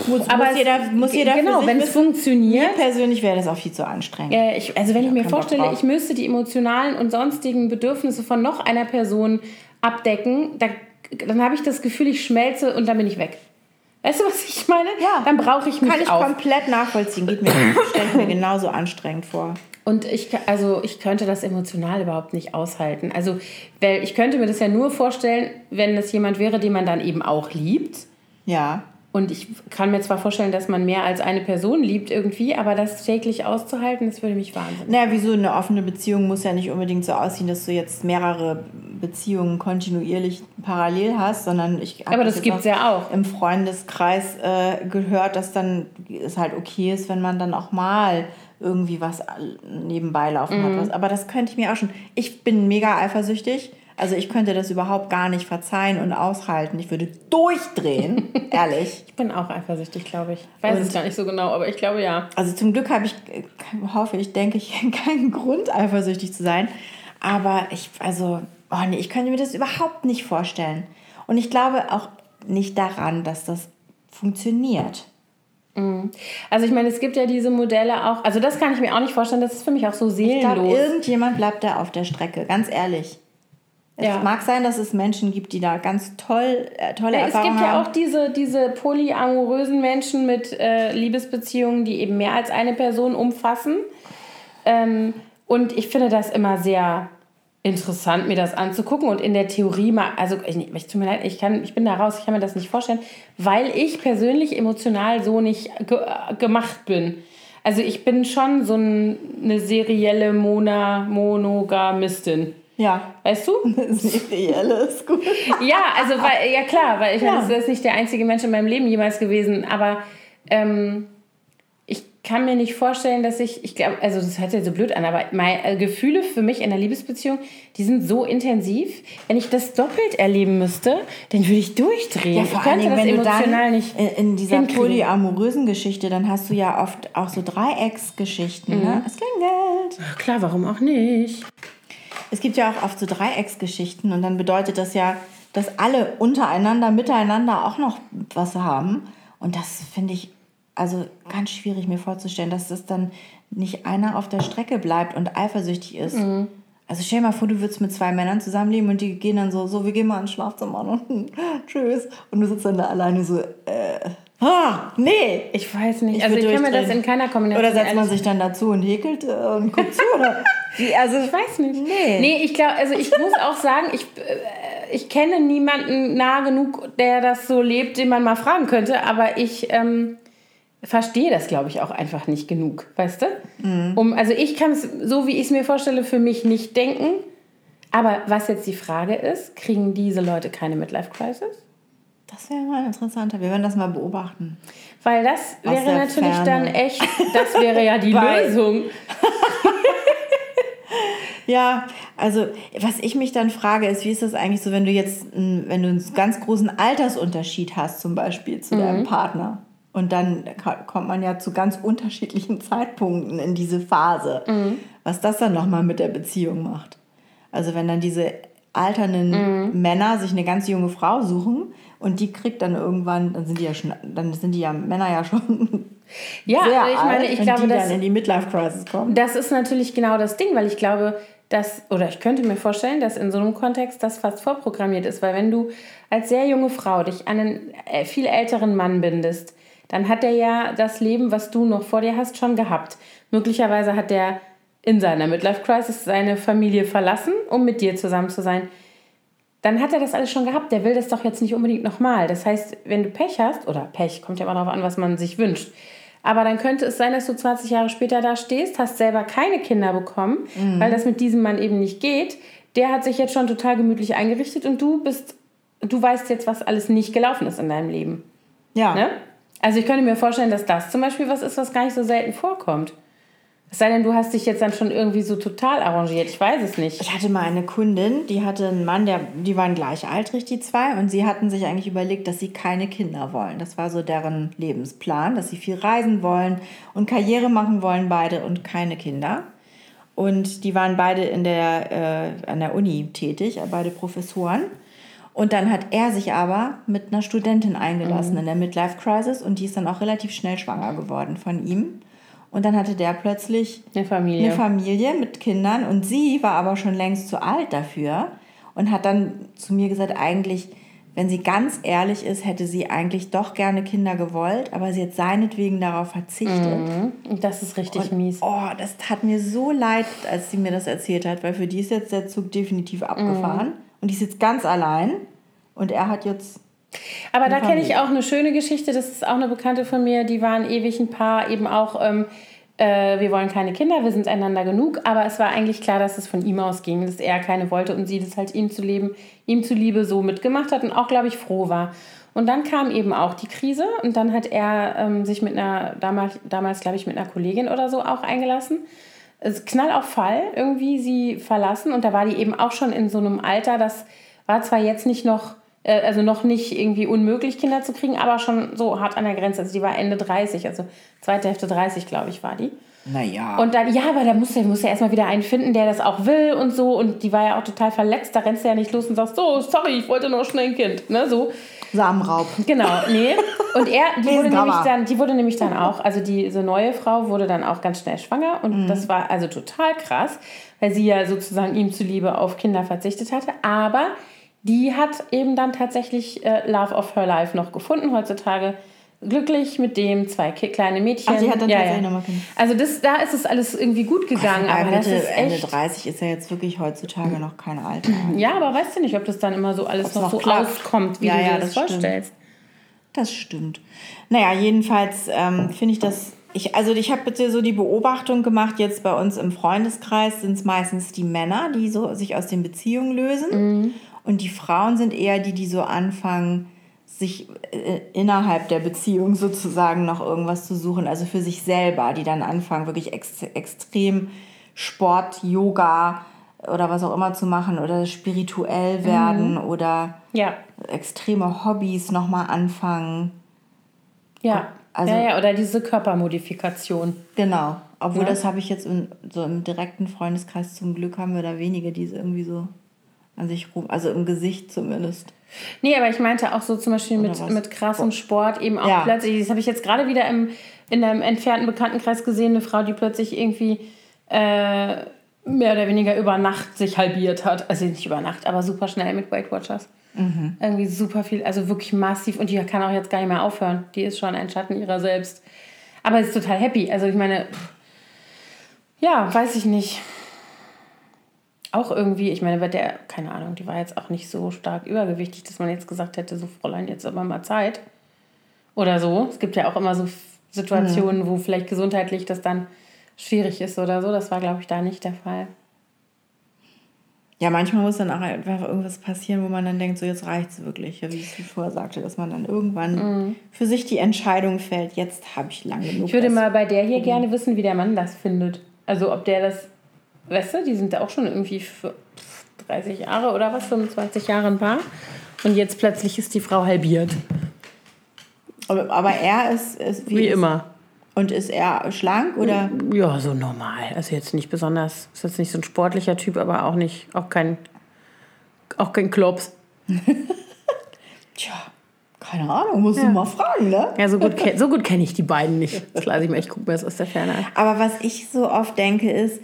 muss, aber muss jeder, muss jeder genau, wenn es funktioniert. Mir persönlich wäre das auch viel zu anstrengend. Ja, ich, also wenn ich, ich mir vorstelle, ich müsste die emotionalen und sonstigen Bedürfnisse von noch einer Person abdecken, da, dann habe ich das Gefühl, ich schmelze und dann bin ich weg. Weißt du, was ich meine? Ja. Dann brauche ich mich Kann ich auf. komplett nachvollziehen. Geht mir, *laughs* stelle mir genauso anstrengend vor. Und ich, also ich könnte das emotional überhaupt nicht aushalten. Also, weil ich könnte mir das ja nur vorstellen, wenn es jemand wäre, den man dann eben auch liebt. Ja. Und ich kann mir zwar vorstellen, dass man mehr als eine Person liebt irgendwie, aber das täglich auszuhalten, das würde mich wahnsinnig. Naja, wieso eine offene Beziehung muss ja nicht unbedingt so aussehen, dass du jetzt mehrere Beziehungen kontinuierlich parallel hast, sondern ich Aber das, das gibt es ja auch. Im Freundeskreis äh, gehört, dass dann es halt okay ist, wenn man dann auch mal irgendwie was nebenbei laufen mhm. hat. Aber das könnte ich mir auch schon. Ich bin mega eifersüchtig. Also ich könnte das überhaupt gar nicht verzeihen und aushalten. Ich würde durchdrehen, *laughs* ehrlich. Ich bin auch eifersüchtig, glaube ich. Ich weiß und, es gar nicht so genau, aber ich glaube ja. Also zum Glück habe ich, hoffe ich, denke ich, *laughs* keinen Grund eifersüchtig zu sein. Aber ich, also, oh nee, ich könnte mir das überhaupt nicht vorstellen. Und ich glaube auch nicht daran, dass das funktioniert. Mhm. Also ich meine, es gibt ja diese Modelle auch, also das kann ich mir auch nicht vorstellen, das ist für mich auch so seelenlos. Ich glaube, irgendjemand bleibt da auf der Strecke, ganz ehrlich. Es ja. mag sein, dass es Menschen gibt, die da ganz toll, äh, tolle ja, Erfahrungen haben. Es gibt ja auch diese, diese polyamorösen Menschen mit äh, Liebesbeziehungen, die eben mehr als eine Person umfassen. Ähm, und ich finde das immer sehr interessant, mir das anzugucken und in der Theorie mal, also ich, ich tut mir leid, ich, kann, ich bin da raus, ich kann mir das nicht vorstellen, weil ich persönlich emotional so nicht ge gemacht bin. Also ich bin schon so ein, eine serielle Mona Monogamistin. Ja. Weißt du? *laughs* Serielle ist gut. ja, also weil, ja klar, weil ich ja. meine, das ist nicht der einzige Mensch in meinem Leben jemals gewesen, aber ähm, kann mir nicht vorstellen, dass ich, ich glaube, also das hört sich so blöd an, aber meine äh, Gefühle für mich in einer Liebesbeziehung, die sind so intensiv. Wenn ich das doppelt erleben müsste, dann würde ich durchdrehen. Ja, vor ich könnte das wenn emotional du dann nicht in dieser hinkriegen. polyamorösen Geschichte, dann hast du ja oft auch so Dreiecksgeschichten. Ne? Mhm. Ne? Es klingelt. Ach, klar, warum auch nicht? Es gibt ja auch oft so Dreiecksgeschichten und dann bedeutet das ja, dass alle untereinander, miteinander auch noch was haben. Und das finde ich also ganz schwierig mir vorzustellen, dass das dann nicht einer auf der Strecke bleibt und eifersüchtig ist. Mhm. Also stell dir mal vor, du würdest mit zwei Männern zusammenleben und die gehen dann so, so, wir gehen mal ins Schlafzimmer und *laughs* tschüss. Und du sitzt dann da alleine so, äh, ah, nee. Ich weiß nicht, ich also ich kann mir das in keiner Kombination Oder setzt man sich dann dazu und häkelt äh, und guckt zu, oder? *laughs* also, ich weiß nicht. Nee. Nee, ich glaube, also ich muss auch sagen, ich, äh, ich kenne niemanden nah genug, der das so lebt, den man mal fragen könnte, aber ich, ähm, verstehe das, glaube ich, auch einfach nicht genug, weißt du? Mhm. Um, also ich kann es, so wie ich es mir vorstelle, für mich nicht denken. Aber was jetzt die Frage ist, kriegen diese Leute keine Midlife-Crisis? Das wäre mal interessanter. Wir werden das mal beobachten. Weil das wäre natürlich Ferne. dann echt, das wäre ja die *laughs* Lösung. *laughs* ja, also was ich mich dann frage, ist, wie ist das eigentlich so, wenn du jetzt, wenn du einen ganz großen Altersunterschied hast, zum Beispiel zu mhm. deinem Partner? Und dann kommt man ja zu ganz unterschiedlichen *laughs* Zeitpunkten in diese Phase, mhm. was das dann nochmal mit der Beziehung macht. Also wenn dann diese alternden mhm. Männer sich eine ganz junge Frau suchen Und die kriegt dann irgendwann, dann sind die ja schon, dann sind die ja Männer ja schon *laughs* Ja, sehr ich meine, alt, ich wenn glaube, die dass- dann in die Midlife Crisis kommen. Das ist natürlich genau das Ding, weil ich glaube, dass, oder ich könnte mir vorstellen, dass in so einem Kontext das fast vorprogrammiert ist, weil wenn du als sehr junge Frau dich an einen äh, viel älteren Mann bindest, dann hat er ja das Leben, was du noch vor dir hast, schon gehabt. Möglicherweise hat er in seiner Midlife Crisis seine Familie verlassen, um mit dir zusammen zu sein. Dann hat er das alles schon gehabt. Der will das doch jetzt nicht unbedingt nochmal. Das heißt, wenn du Pech hast, oder Pech, kommt ja immer darauf an, was man sich wünscht. Aber dann könnte es sein, dass du 20 Jahre später da stehst, hast selber keine Kinder bekommen, weil das mit diesem Mann eben nicht geht. Der hat sich jetzt schon total gemütlich eingerichtet und du bist, du weißt jetzt, was alles nicht gelaufen ist in deinem Leben. Ja. Ne? Also ich könnte mir vorstellen, dass das zum Beispiel was ist, was gar nicht so selten vorkommt. Es sei denn, du hast dich jetzt dann schon irgendwie so total arrangiert. Ich weiß es nicht. Ich hatte mal eine Kundin, die hatte einen Mann, der, die waren gleichaltrig, die zwei, und sie hatten sich eigentlich überlegt, dass sie keine Kinder wollen. Das war so deren Lebensplan, dass sie viel reisen wollen und Karriere machen wollen, beide und keine Kinder. Und die waren beide in der, äh, an der Uni tätig, beide Professoren. Und dann hat er sich aber mit einer Studentin eingelassen in der Midlife Crisis und die ist dann auch relativ schnell schwanger geworden von ihm. Und dann hatte der plötzlich Eine Familie. eine Familie mit Kindern und sie war aber schon längst zu alt dafür und hat dann zu mir gesagt, eigentlich, wenn sie ganz ehrlich ist, hätte sie eigentlich doch gerne Kinder gewollt, aber sie hat seinetwegen darauf verzichtet. Und das ist richtig Und, mies. Oh, das tat mir so leid, als sie mir das erzählt hat, weil für die ist jetzt der Zug definitiv abgefahren und die ist jetzt ganz allein und er hat jetzt Aber da kenne ich auch eine schöne Geschichte. Das ist auch eine Bekannte von mir. Die waren ewig ein Paar, eben auch, ähm, äh, wir wollen keine Kinder, wir sind einander genug. Aber es war eigentlich klar, dass es von ihm ausging, dass er keine wollte und sie das halt ihm zu leben, ihm zuliebe so mitgemacht hat und auch, glaube ich, froh war. Und dann kam eben auch die Krise und dann hat er ähm, sich mit einer, damals, damals glaube ich, mit einer Kollegin oder so auch eingelassen. Knall auf Fall irgendwie sie verlassen und da war die eben auch schon in so einem Alter, das war zwar jetzt nicht noch, äh, also noch nicht irgendwie unmöglich, Kinder zu kriegen, aber schon so hart an der Grenze. Also die war Ende 30, also zweite Hälfte 30, glaube ich, war die. Naja. Und dann, ja, aber da musst du, musst du erstmal wieder einen finden, der das auch will und so. Und die war ja auch total verletzt. Da rennst du ja nicht los und sagst, so, sorry, ich wollte nur schnell ein Kind. Ne, so. Samenraub. Genau, nee. Und er, die *laughs* wurde, nämlich dann, die wurde nämlich dann auch, also diese neue Frau wurde dann auch ganz schnell schwanger. Und das war also total krass, weil sie ja sozusagen ihm zuliebe auf Kinder verzichtet hatte. Aber die hat eben dann tatsächlich äh, Love of Her Life noch gefunden. Heutzutage glücklich mit dem, zwei kleine Mädchen. Ach, die hat dann ja, ja. Also das, da ist es alles irgendwie gut gegangen. Aber aber das Mitte, ist Ende echt... 30 ist ja jetzt wirklich heutzutage noch kein Alter. Ja, aber weißt du nicht, ob das dann immer so alles Ob's noch, so klappt. auskommt, wie Ja, du ja, dir das, das stimmt. vorstellst. Das stimmt. Naja, jedenfalls ähm, finde ich das. Ich, also ich habe bitte so die Beobachtung gemacht, jetzt bei uns im Freundeskreis sind es meistens die Männer, die so sich aus den Beziehungen lösen. Und die Frauen sind eher die, die so anfangen, sich äh, innerhalb der Beziehung sozusagen noch irgendwas zu suchen, also für sich selber, die dann anfangen, wirklich ex extrem Sport, Yoga oder was auch immer zu machen oder spirituell werden oder Ja, extreme Hobbys nochmal anfangen. ja. Also- ja, ja, oder diese Körpermodifikation. Genau. Obwohl Ja. das habe ich jetzt in, so im direkten Freundeskreis zum Glück haben wir da wenige, die es irgendwie so an sich rum, also im Gesicht zumindest. Nee, aber ich meinte auch so zum Beispiel mit, was? mit krassem Sport eben auch Ja. plötzlich. Das habe ich jetzt gerade wieder im, in einem entfernten Bekanntenkreis gesehen, eine Frau, die plötzlich irgendwie äh, mehr oder weniger über Nacht sich halbiert hat. Also nicht über Nacht, aber super schnell mit Weight Watchers. Mhm. Irgendwie super viel, also wirklich massiv. Und die kann auch jetzt gar nicht mehr aufhören. Die ist schon ein Schatten ihrer selbst. Aber ist total happy. Also ich meine, ja, weiß ich nicht. Auch irgendwie, ich meine, wird der, keine Ahnung, die war jetzt auch nicht so stark übergewichtig, dass man jetzt gesagt hätte, so Fräulein, jetzt aber mal Zeit. Oder so. Es gibt ja auch immer so Situationen, wo vielleicht gesundheitlich das dann schwierig ist oder so. Das war, glaube ich, da nicht der Fall. Ja, manchmal muss dann auch einfach irgendwas passieren, wo man dann denkt, so jetzt reicht's wirklich, ja, wie ich es vorher sagte, dass man dann irgendwann für sich die Entscheidung fällt, jetzt habe ich lang genug. Mhm. Ich würde mal bei der hier gerne wissen, wie der Mann das findet. Also ob der das, weißt du, die sind auch schon irgendwie für 30 Jahre oder was, 25 Jahre ein Paar. Und jetzt plötzlich ist die Frau halbiert. aber, aber er ist, ist Wie ist, immer. Und ist er schlank oder? Ja, so normal. Also jetzt nicht besonders, ist jetzt nicht so ein sportlicher Typ, aber auch nicht, auch kein, auch kein Klops. *laughs* Tja, Keine Ahnung, musst ja. du mal fragen, ne? Ja, so gut, *laughs* so gut kenne ich die beiden nicht. Das lasse ich mir, ich gucke mir das aus der Ferne an. Aber was ich so oft denke, ist,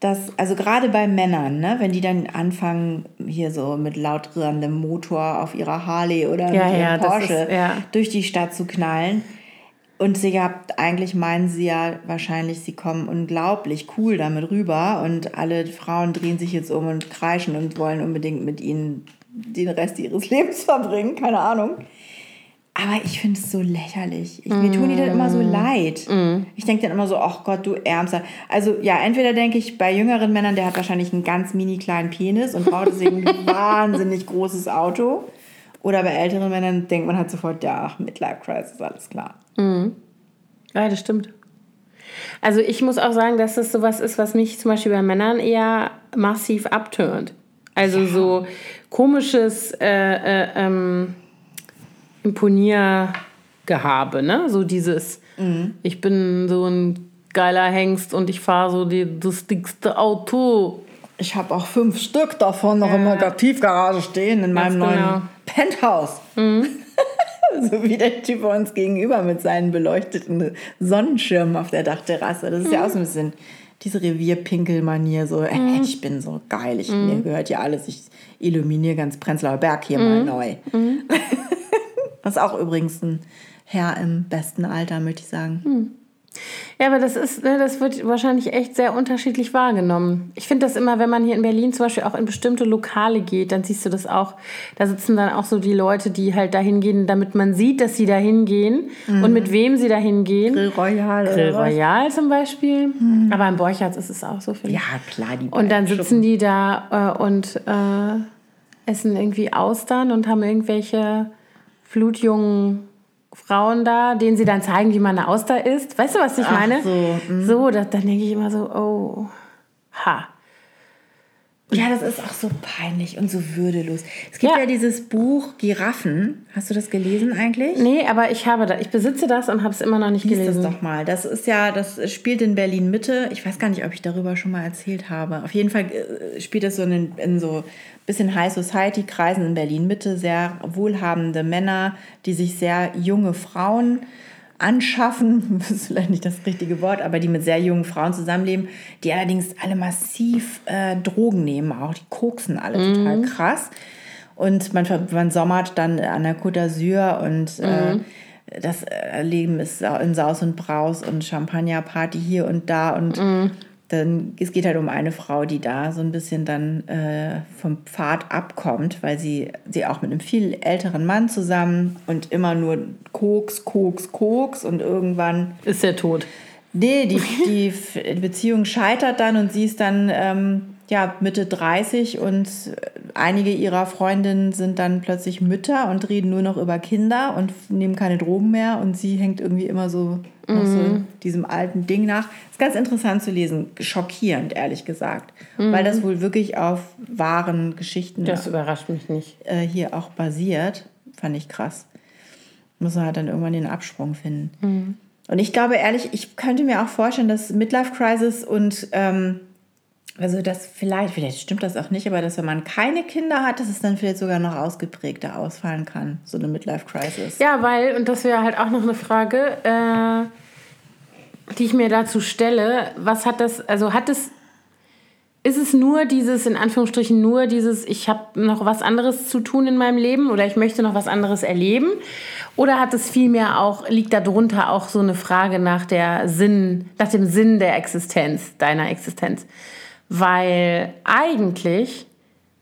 dass, also gerade bei Männern, ne, wenn die dann anfangen, hier so mit laut rührendem Motor auf ihrer Harley oder ja, mit ja, Porsche ist, ja. durch die Stadt zu knallen, und sie habt, eigentlich meinen sie ja wahrscheinlich, sie kommen unglaublich cool damit rüber und alle Frauen drehen sich jetzt um und kreischen und wollen unbedingt mit ihnen den Rest ihres *laughs* Lebens verbringen, keine Ahnung. Aber ich finde es so lächerlich. Ich, mm. Mir tun die dann immer so mm. leid. Mm. Ich denke dann immer so, ach Gott, du Ärmster. Also ja, entweder denke ich bei jüngeren Männern, der hat wahrscheinlich einen ganz mini kleinen Penis und braucht deswegen ein *laughs* wahnsinnig großes Auto. Oder bei älteren Männern denkt man halt sofort, ja, ach, Midlife Crisis, alles klar. Mhm. Ja, das stimmt. Also ich muss auch sagen, dass das sowas ist, was mich zum Beispiel bei Männern eher massiv abturnt. Also ja. so komisches äh, äh, ähm, Imponiergehabe, ne? So dieses, mhm. ich bin so ein geiler Hengst und ich fahre so die, das dickste Auto. Ich habe auch fünf Stück davon noch ja. in der Tiefgarage stehen in meinem genau. neuen Penthouse. Mhm. *laughs* so wie der Typ bei uns gegenüber mit seinen beleuchteten Sonnenschirmen auf der Dachterrasse. Das ist mhm. ja auch so ein bisschen diese Revierpinkel-Manier, so, äh, mhm. ich bin so geil, ich, mhm. mir gehört ja alles, ich illuminiere ganz Prenzlauer Berg hier mal mhm. neu. *laughs* Das ist auch übrigens ein Herr im besten Alter, möchte ich sagen. Mhm. Ja, aber das ist, ne, das wird wahrscheinlich echt sehr unterschiedlich wahrgenommen. Ich finde das immer, wenn man hier in Berlin zum Beispiel auch in bestimmte Lokale geht, dann siehst du das auch. Da sitzen dann auch so die Leute, die halt dahin gehen, damit man sieht, dass sie dahin gehen mhm. und mit wem sie dahin gehen. Grill Royal. Grill Royal zum Beispiel. Mhm. Aber im Borchardt ist es auch so. Finde Ja, klar. Die und dann sitzen Schuppen. die da äh, und äh, essen irgendwie Austern und haben irgendwelche flutjungen Frauen da, denen sie dann zeigen, wie man eine Auster isst. Weißt du, was ich Ach meine? So, mhm. so da, dann denke ich immer so, oh, ha. Ja, das ist auch so peinlich und so würdelos. Es gibt ja, ja dieses Buch Giraffen. Hast du das gelesen eigentlich? Nee, aber ich habe da, ich besitze das und habe es immer noch nicht Lies gelesen. das doch mal. Das ist ja, das spielt in Berlin Mitte. Ich weiß gar nicht, ob ich darüber schon mal erzählt habe. Auf jeden Fall äh, spielt es so in, in so bisschen High Society Kreisen in Berlin Mitte, sehr wohlhabende Männer, die sich sehr junge Frauen anschaffen, *laughs* das ist vielleicht nicht das richtige Wort, aber die mit sehr jungen Frauen zusammenleben, die allerdings alle massiv äh, Drogen nehmen, auch die koksen alle mhm. total krass. Und man, man sommert dann an der Côte d'Azur und äh, mhm. äh, das Leben ist in Saus und Braus und Champagnerparty hier und da und mhm dann es geht halt um eine Frau, die da so ein bisschen dann äh, vom Pfad abkommt, weil sie sie auch mit einem viel älteren Mann zusammen und immer nur Koks, Koks, Koks und irgendwann ist er tot. Nee, die, die Beziehung scheitert dann und sie ist dann ähm, ja, Mitte 30 und einige ihrer Freundinnen sind dann plötzlich Mütter und reden nur noch über Kinder und nehmen keine Drogen mehr und sie hängt irgendwie immer so, mhm. so diesem alten Ding nach. Ist ganz interessant zu lesen, schockierend, ehrlich gesagt, mhm. weil das wohl wirklich auf wahren Geschichten Das überrascht mich nicht. Äh, hier auch basiert. Fand ich krass. Muss man halt dann irgendwann den Absprung finden. Mhm. Und ich glaube ehrlich, ich könnte mir auch vorstellen, dass Midlife Crisis und ähm, also das vielleicht, vielleicht stimmt das auch nicht, aber dass wenn man keine Kinder hat, dass es dann vielleicht sogar noch ausgeprägter ausfallen kann, so eine Midlife-Crisis. Ja, weil, und das wäre halt auch noch eine Frage, äh, die ich mir dazu stelle, was hat das, also hat es, ist es nur dieses, in Anführungsstrichen nur dieses, ich habe noch was anderes zu tun in meinem Leben oder ich möchte noch was anderes erleben? Oder hat es vielmehr auch, liegt darunter auch so eine Frage nach der Sinn, nach dem Sinn der Existenz, deiner Existenz? Weil eigentlich,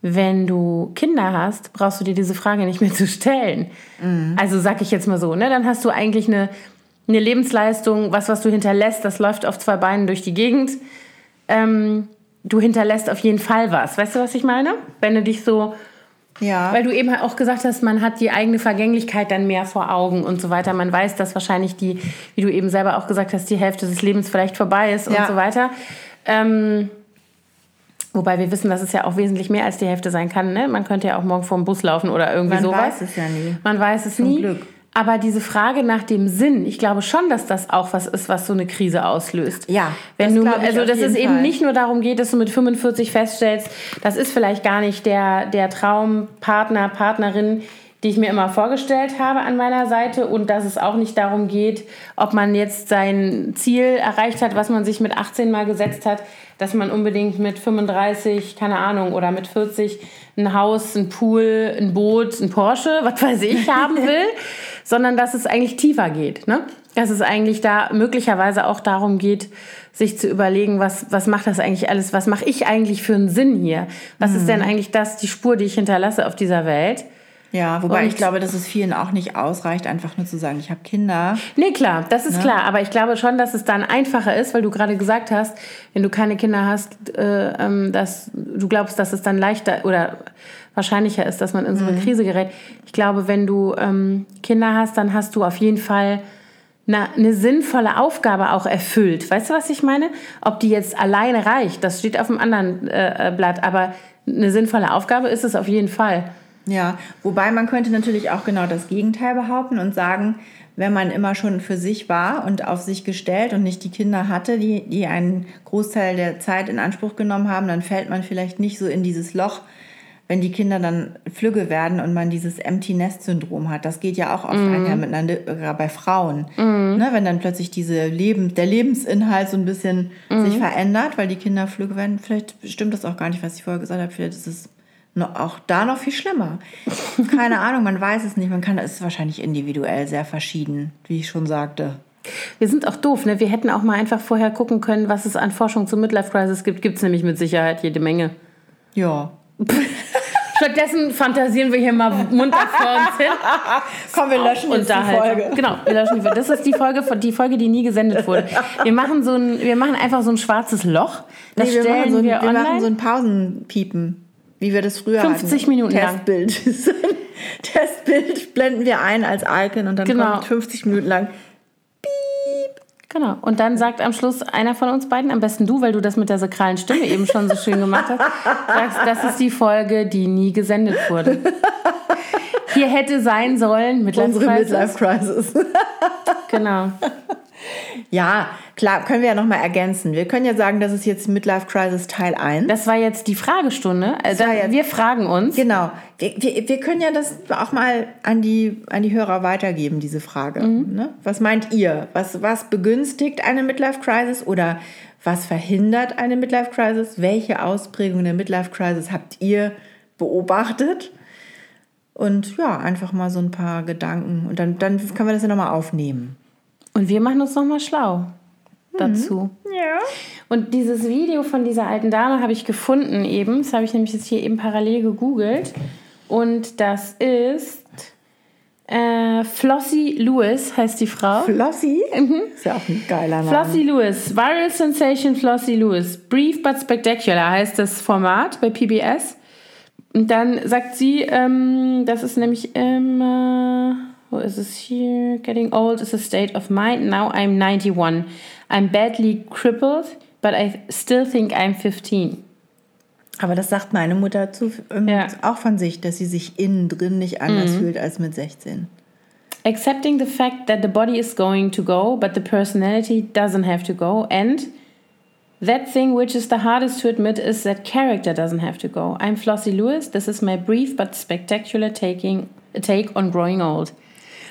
wenn du Kinder hast, brauchst du dir diese Frage nicht mehr zu stellen. Mhm. Also sag ich jetzt mal so, ne? Dann hast du eigentlich eine, eine Lebensleistung, was, was du hinterlässt, das läuft auf zwei Beinen durch die Gegend. Ähm, du hinterlässt auf jeden Fall was. Weißt du, was ich meine? Wenn du dich so ja. Weil du eben auch gesagt hast, man hat die eigene Vergänglichkeit dann mehr vor Augen und so weiter. Man weiß, dass wahrscheinlich die, wie du eben selber auch gesagt hast, die Hälfte des Lebens vielleicht vorbei ist ja. und so weiter. Ähm, Wobei wir wissen, dass es ja auch wesentlich mehr als die Hälfte sein kann. Ne? Man könnte ja auch morgen vor dem Bus laufen oder irgendwie Man sowas. Man weiß es ja nie. Man weiß es Zum nie. Glück. Aber diese Frage nach dem Sinn, ich glaube schon, dass das auch was ist, was so eine Krise auslöst. Ja. Wenn das du, also dass es Fall. eben nicht nur darum geht, dass du mit 45 feststellst, das ist vielleicht gar nicht der, der Traumpartner, Partnerin, die ich mir immer vorgestellt habe an meiner Seite und dass es auch nicht darum geht, ob man jetzt sein Ziel erreicht hat, was man sich mit 18 mal gesetzt hat, dass man unbedingt mit 35, keine Ahnung, oder mit 40 ein Haus, ein Pool, ein Boot, ein Porsche, *laughs* was weiß ich, haben *laughs* will, sondern dass es eigentlich tiefer geht. Ne? Dass es eigentlich da möglicherweise auch darum geht, sich zu überlegen, was, was macht das eigentlich alles, was mache ich eigentlich für einen Sinn hier? Was mhm. ist denn eigentlich das, die Spur, die ich hinterlasse auf dieser Welt? Ja, wobei und ich glaube, dass es vielen auch nicht ausreicht, einfach nur zu sagen, ich habe Kinder. Nee, klar, das ist ne? klar. Aber ich glaube schon, dass es dann einfacher ist, weil du gerade gesagt hast, wenn du keine Kinder hast, äh, ähm, dass du glaubst, dass es dann leichter oder wahrscheinlicher ist, dass man in so eine mhm. Krise gerät. Ich glaube, wenn du ähm, Kinder hast, dann hast du auf jeden Fall eine, eine sinnvolle Aufgabe auch erfüllt. Weißt du, was ich meine? Ob die jetzt alleine reicht, das steht auf einem anderen äh, äh Blatt. Aber eine sinnvolle Aufgabe ist es auf jeden Fall. Ja, wobei man könnte natürlich auch genau das Gegenteil behaupten und sagen, wenn man immer schon für sich war und auf sich gestellt und nicht die Kinder hatte, die, die einen Großteil der Zeit in Anspruch genommen haben, dann fällt man vielleicht nicht so in dieses Loch, wenn die Kinder dann flügge werden und man dieses Empty Nest Syndrom hat. Das geht ja auch oft mhm. einher miteinander bei Frauen. Mhm. Ne, wenn dann plötzlich diese Leben, der Lebensinhalt so ein bisschen mhm. sich verändert, weil die Kinder flügge werden. Vielleicht stimmt das auch gar nicht, was ich vorher gesagt habe. Vielleicht ist es auch da noch viel schlimmer. Keine Ahnung, man weiß es nicht. Man kann, es ist wahrscheinlich individuell sehr verschieden, wie ich schon sagte. Wir sind auch doof, ne? Wir hätten auch mal einfach vorher gucken können, was es an Forschung zur Midlife Crisis gibt. Gibt es nämlich mit Sicherheit jede Menge. Ja. *laughs* Stattdessen fantasieren wir hier mal munter vor uns hin. Komm, wir löschen jetzt die Folge. Genau, wir löschen die Folge. Das ist die Folge, die Folge, die nie gesendet wurde. Wir machen so ein, wir machen einfach so ein schwarzes Loch. Das nee, wir stellen machen so ein, wir, wir machen so ein Pausenpiepen. Wie wir das früher 50 hatten. Minuten Testbild. *laughs* Testbild blenden wir ein als Icon und dann genau. kommt 50 Minuten lang Piep. Genau. Und dann sagt am Schluss einer von uns beiden, am besten du, weil du das mit der sakralen Stimme eben schon so schön gemacht hast, sagst, das ist die Folge, die nie gesendet wurde. *laughs* Hier hätte sein sollen Midlife Unsere Crisis. Midlife Crisis. *laughs* genau. Ja, klar, können wir ja nochmal ergänzen. Wir können ja sagen, das ist jetzt Midlife Crisis Teil 1. Das war jetzt die Fragestunde. Also jetzt, wir fragen uns. Genau. Wir, wir, wir, können ja das auch mal an die, an die Hörer weitergeben, diese Frage. Mhm. Ne? Was meint ihr? Was, was begünstigt eine Midlife Crisis oder was verhindert eine Midlife Crisis? Welche Ausprägung der Midlife Crisis habt ihr beobachtet? Und ja, einfach mal so ein paar Gedanken. Und dann, dann können wir das ja nochmal aufnehmen. Und wir machen uns nochmal schlau dazu. Mhm. Ja. Und dieses Video von dieser alten Dame habe ich gefunden eben. Das habe ich nämlich jetzt hier eben parallel gegoogelt. Und das ist äh, Flossie Lewis heißt die Frau. Flossie? Mhm. Ist ja auch ein geiler Name. Flossie Lewis. Viral Sensation Flossie Lewis. Brief but Spectacular heißt das Format bei PBS. Und dann sagt sie, ähm, das ist nämlich immer... Wo ist es hier? Getting old is a state of mind. Now I'm 91. I'm badly crippled, but I still think I'm 15. Aber das sagt meine Mutter zu, ähm, ja. auch von sich, dass sie sich innen drin nicht anders mhm. fühlt als mit 16. Accepting the fact that the body is going to go, but the personality doesn't have to go. And that thing which is the hardest to admit is that character doesn't have to go. I'm Flossie Lewis. This is my brief but spectacular taking, take on growing old.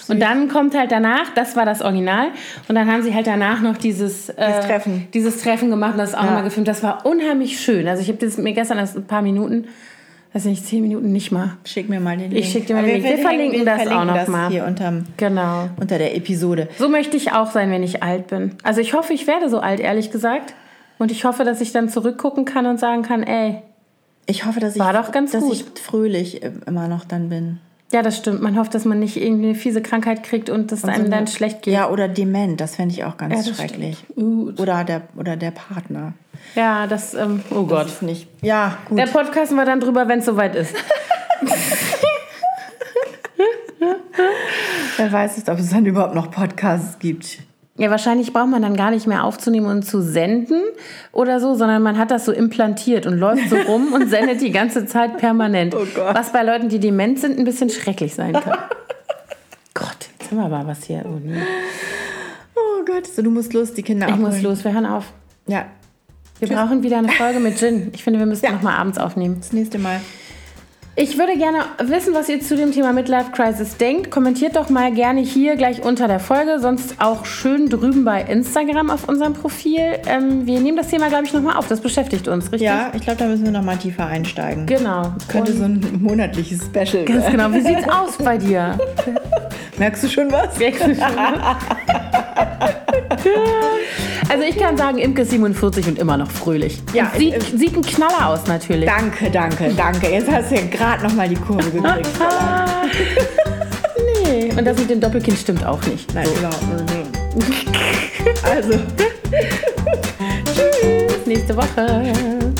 Und dann kommt halt danach, das war das Original, und dann haben sie halt danach noch dieses, äh, dieses, Treffen. dieses Treffen gemacht und das auch ja. nochmal gefilmt. Das war unheimlich schön. Also ich habe das mir gestern erst ein paar Minuten, weiß nicht, zehn Minuten nicht mal. Schick mir mal den Link. Ich schick dir mal den Link. Wir, wir verlinken wir das verlinken auch nochmal. Hier unterm, genau. unter der Episode. So möchte ich auch sein, wenn ich alt bin. Also ich hoffe, ich werde so alt, ehrlich gesagt. Und ich hoffe, dass ich dann zurückgucken kann und sagen kann, ey, ich hoffe, dass, ich, dass gut. ich fröhlich immer noch dann bin. Ja, das stimmt. Man hofft, dass man nicht irgendwie eine fiese Krankheit kriegt und es einem so dann schlecht geht. Ja, oder dement, das fände ich auch ganz ja, schrecklich. Oder der, oder der Partner. Ja, das, ähm, oh das Gott. Ist nicht. Ja, gut. Der Podcast war dann drüber, wenn es soweit ist. *laughs* *laughs* Wer weiß es, ob es dann überhaupt noch Podcasts gibt. Ja, wahrscheinlich braucht man dann gar nicht mehr aufzunehmen und zu senden oder so, sondern man hat das so implantiert und läuft so rum und *laughs* sendet die ganze Zeit permanent. Oh Gott. Was bei Leuten, die dement sind, ein bisschen schrecklich sein kann. *laughs* Gott, jetzt haben wir aber was hier. Oh, nee. oh Gott, so, du musst los, die Kinder Ich abholen. muss los, wir hören auf. Ja. Wir Tschüss. brauchen wieder eine Folge mit Gin. Ich finde, wir müssen ja. noch mal abends aufnehmen. Das nächste Mal. Ich würde gerne wissen, was ihr zu dem Thema Midlife Crisis denkt. Kommentiert doch mal gerne hier gleich unter der Folge, sonst auch schön drüben bei Instagram auf unserem Profil. Ähm, wir nehmen das Thema, glaube ich, nochmal auf. Das beschäftigt uns, richtig? Ja, ich glaube, da müssen wir nochmal tiefer einsteigen. Genau. Könnte so ein monatliches Special Ganz werden. genau. Wie sieht's *laughs* aus bei dir? Merkst du schon was? *laughs* *laughs* Also ich kann sagen, Imke ist 47 und immer noch fröhlich. Ja, sieht, äh, sieht ein Knaller aus natürlich. Danke, danke, danke. Jetzt hast du ja gerade nochmal die Kurve gekriegt. *laughs* nee. Und das mit dem Doppelkind stimmt auch nicht. Nein, überhaupt nicht. Also, *laughs* Bis nächste Woche.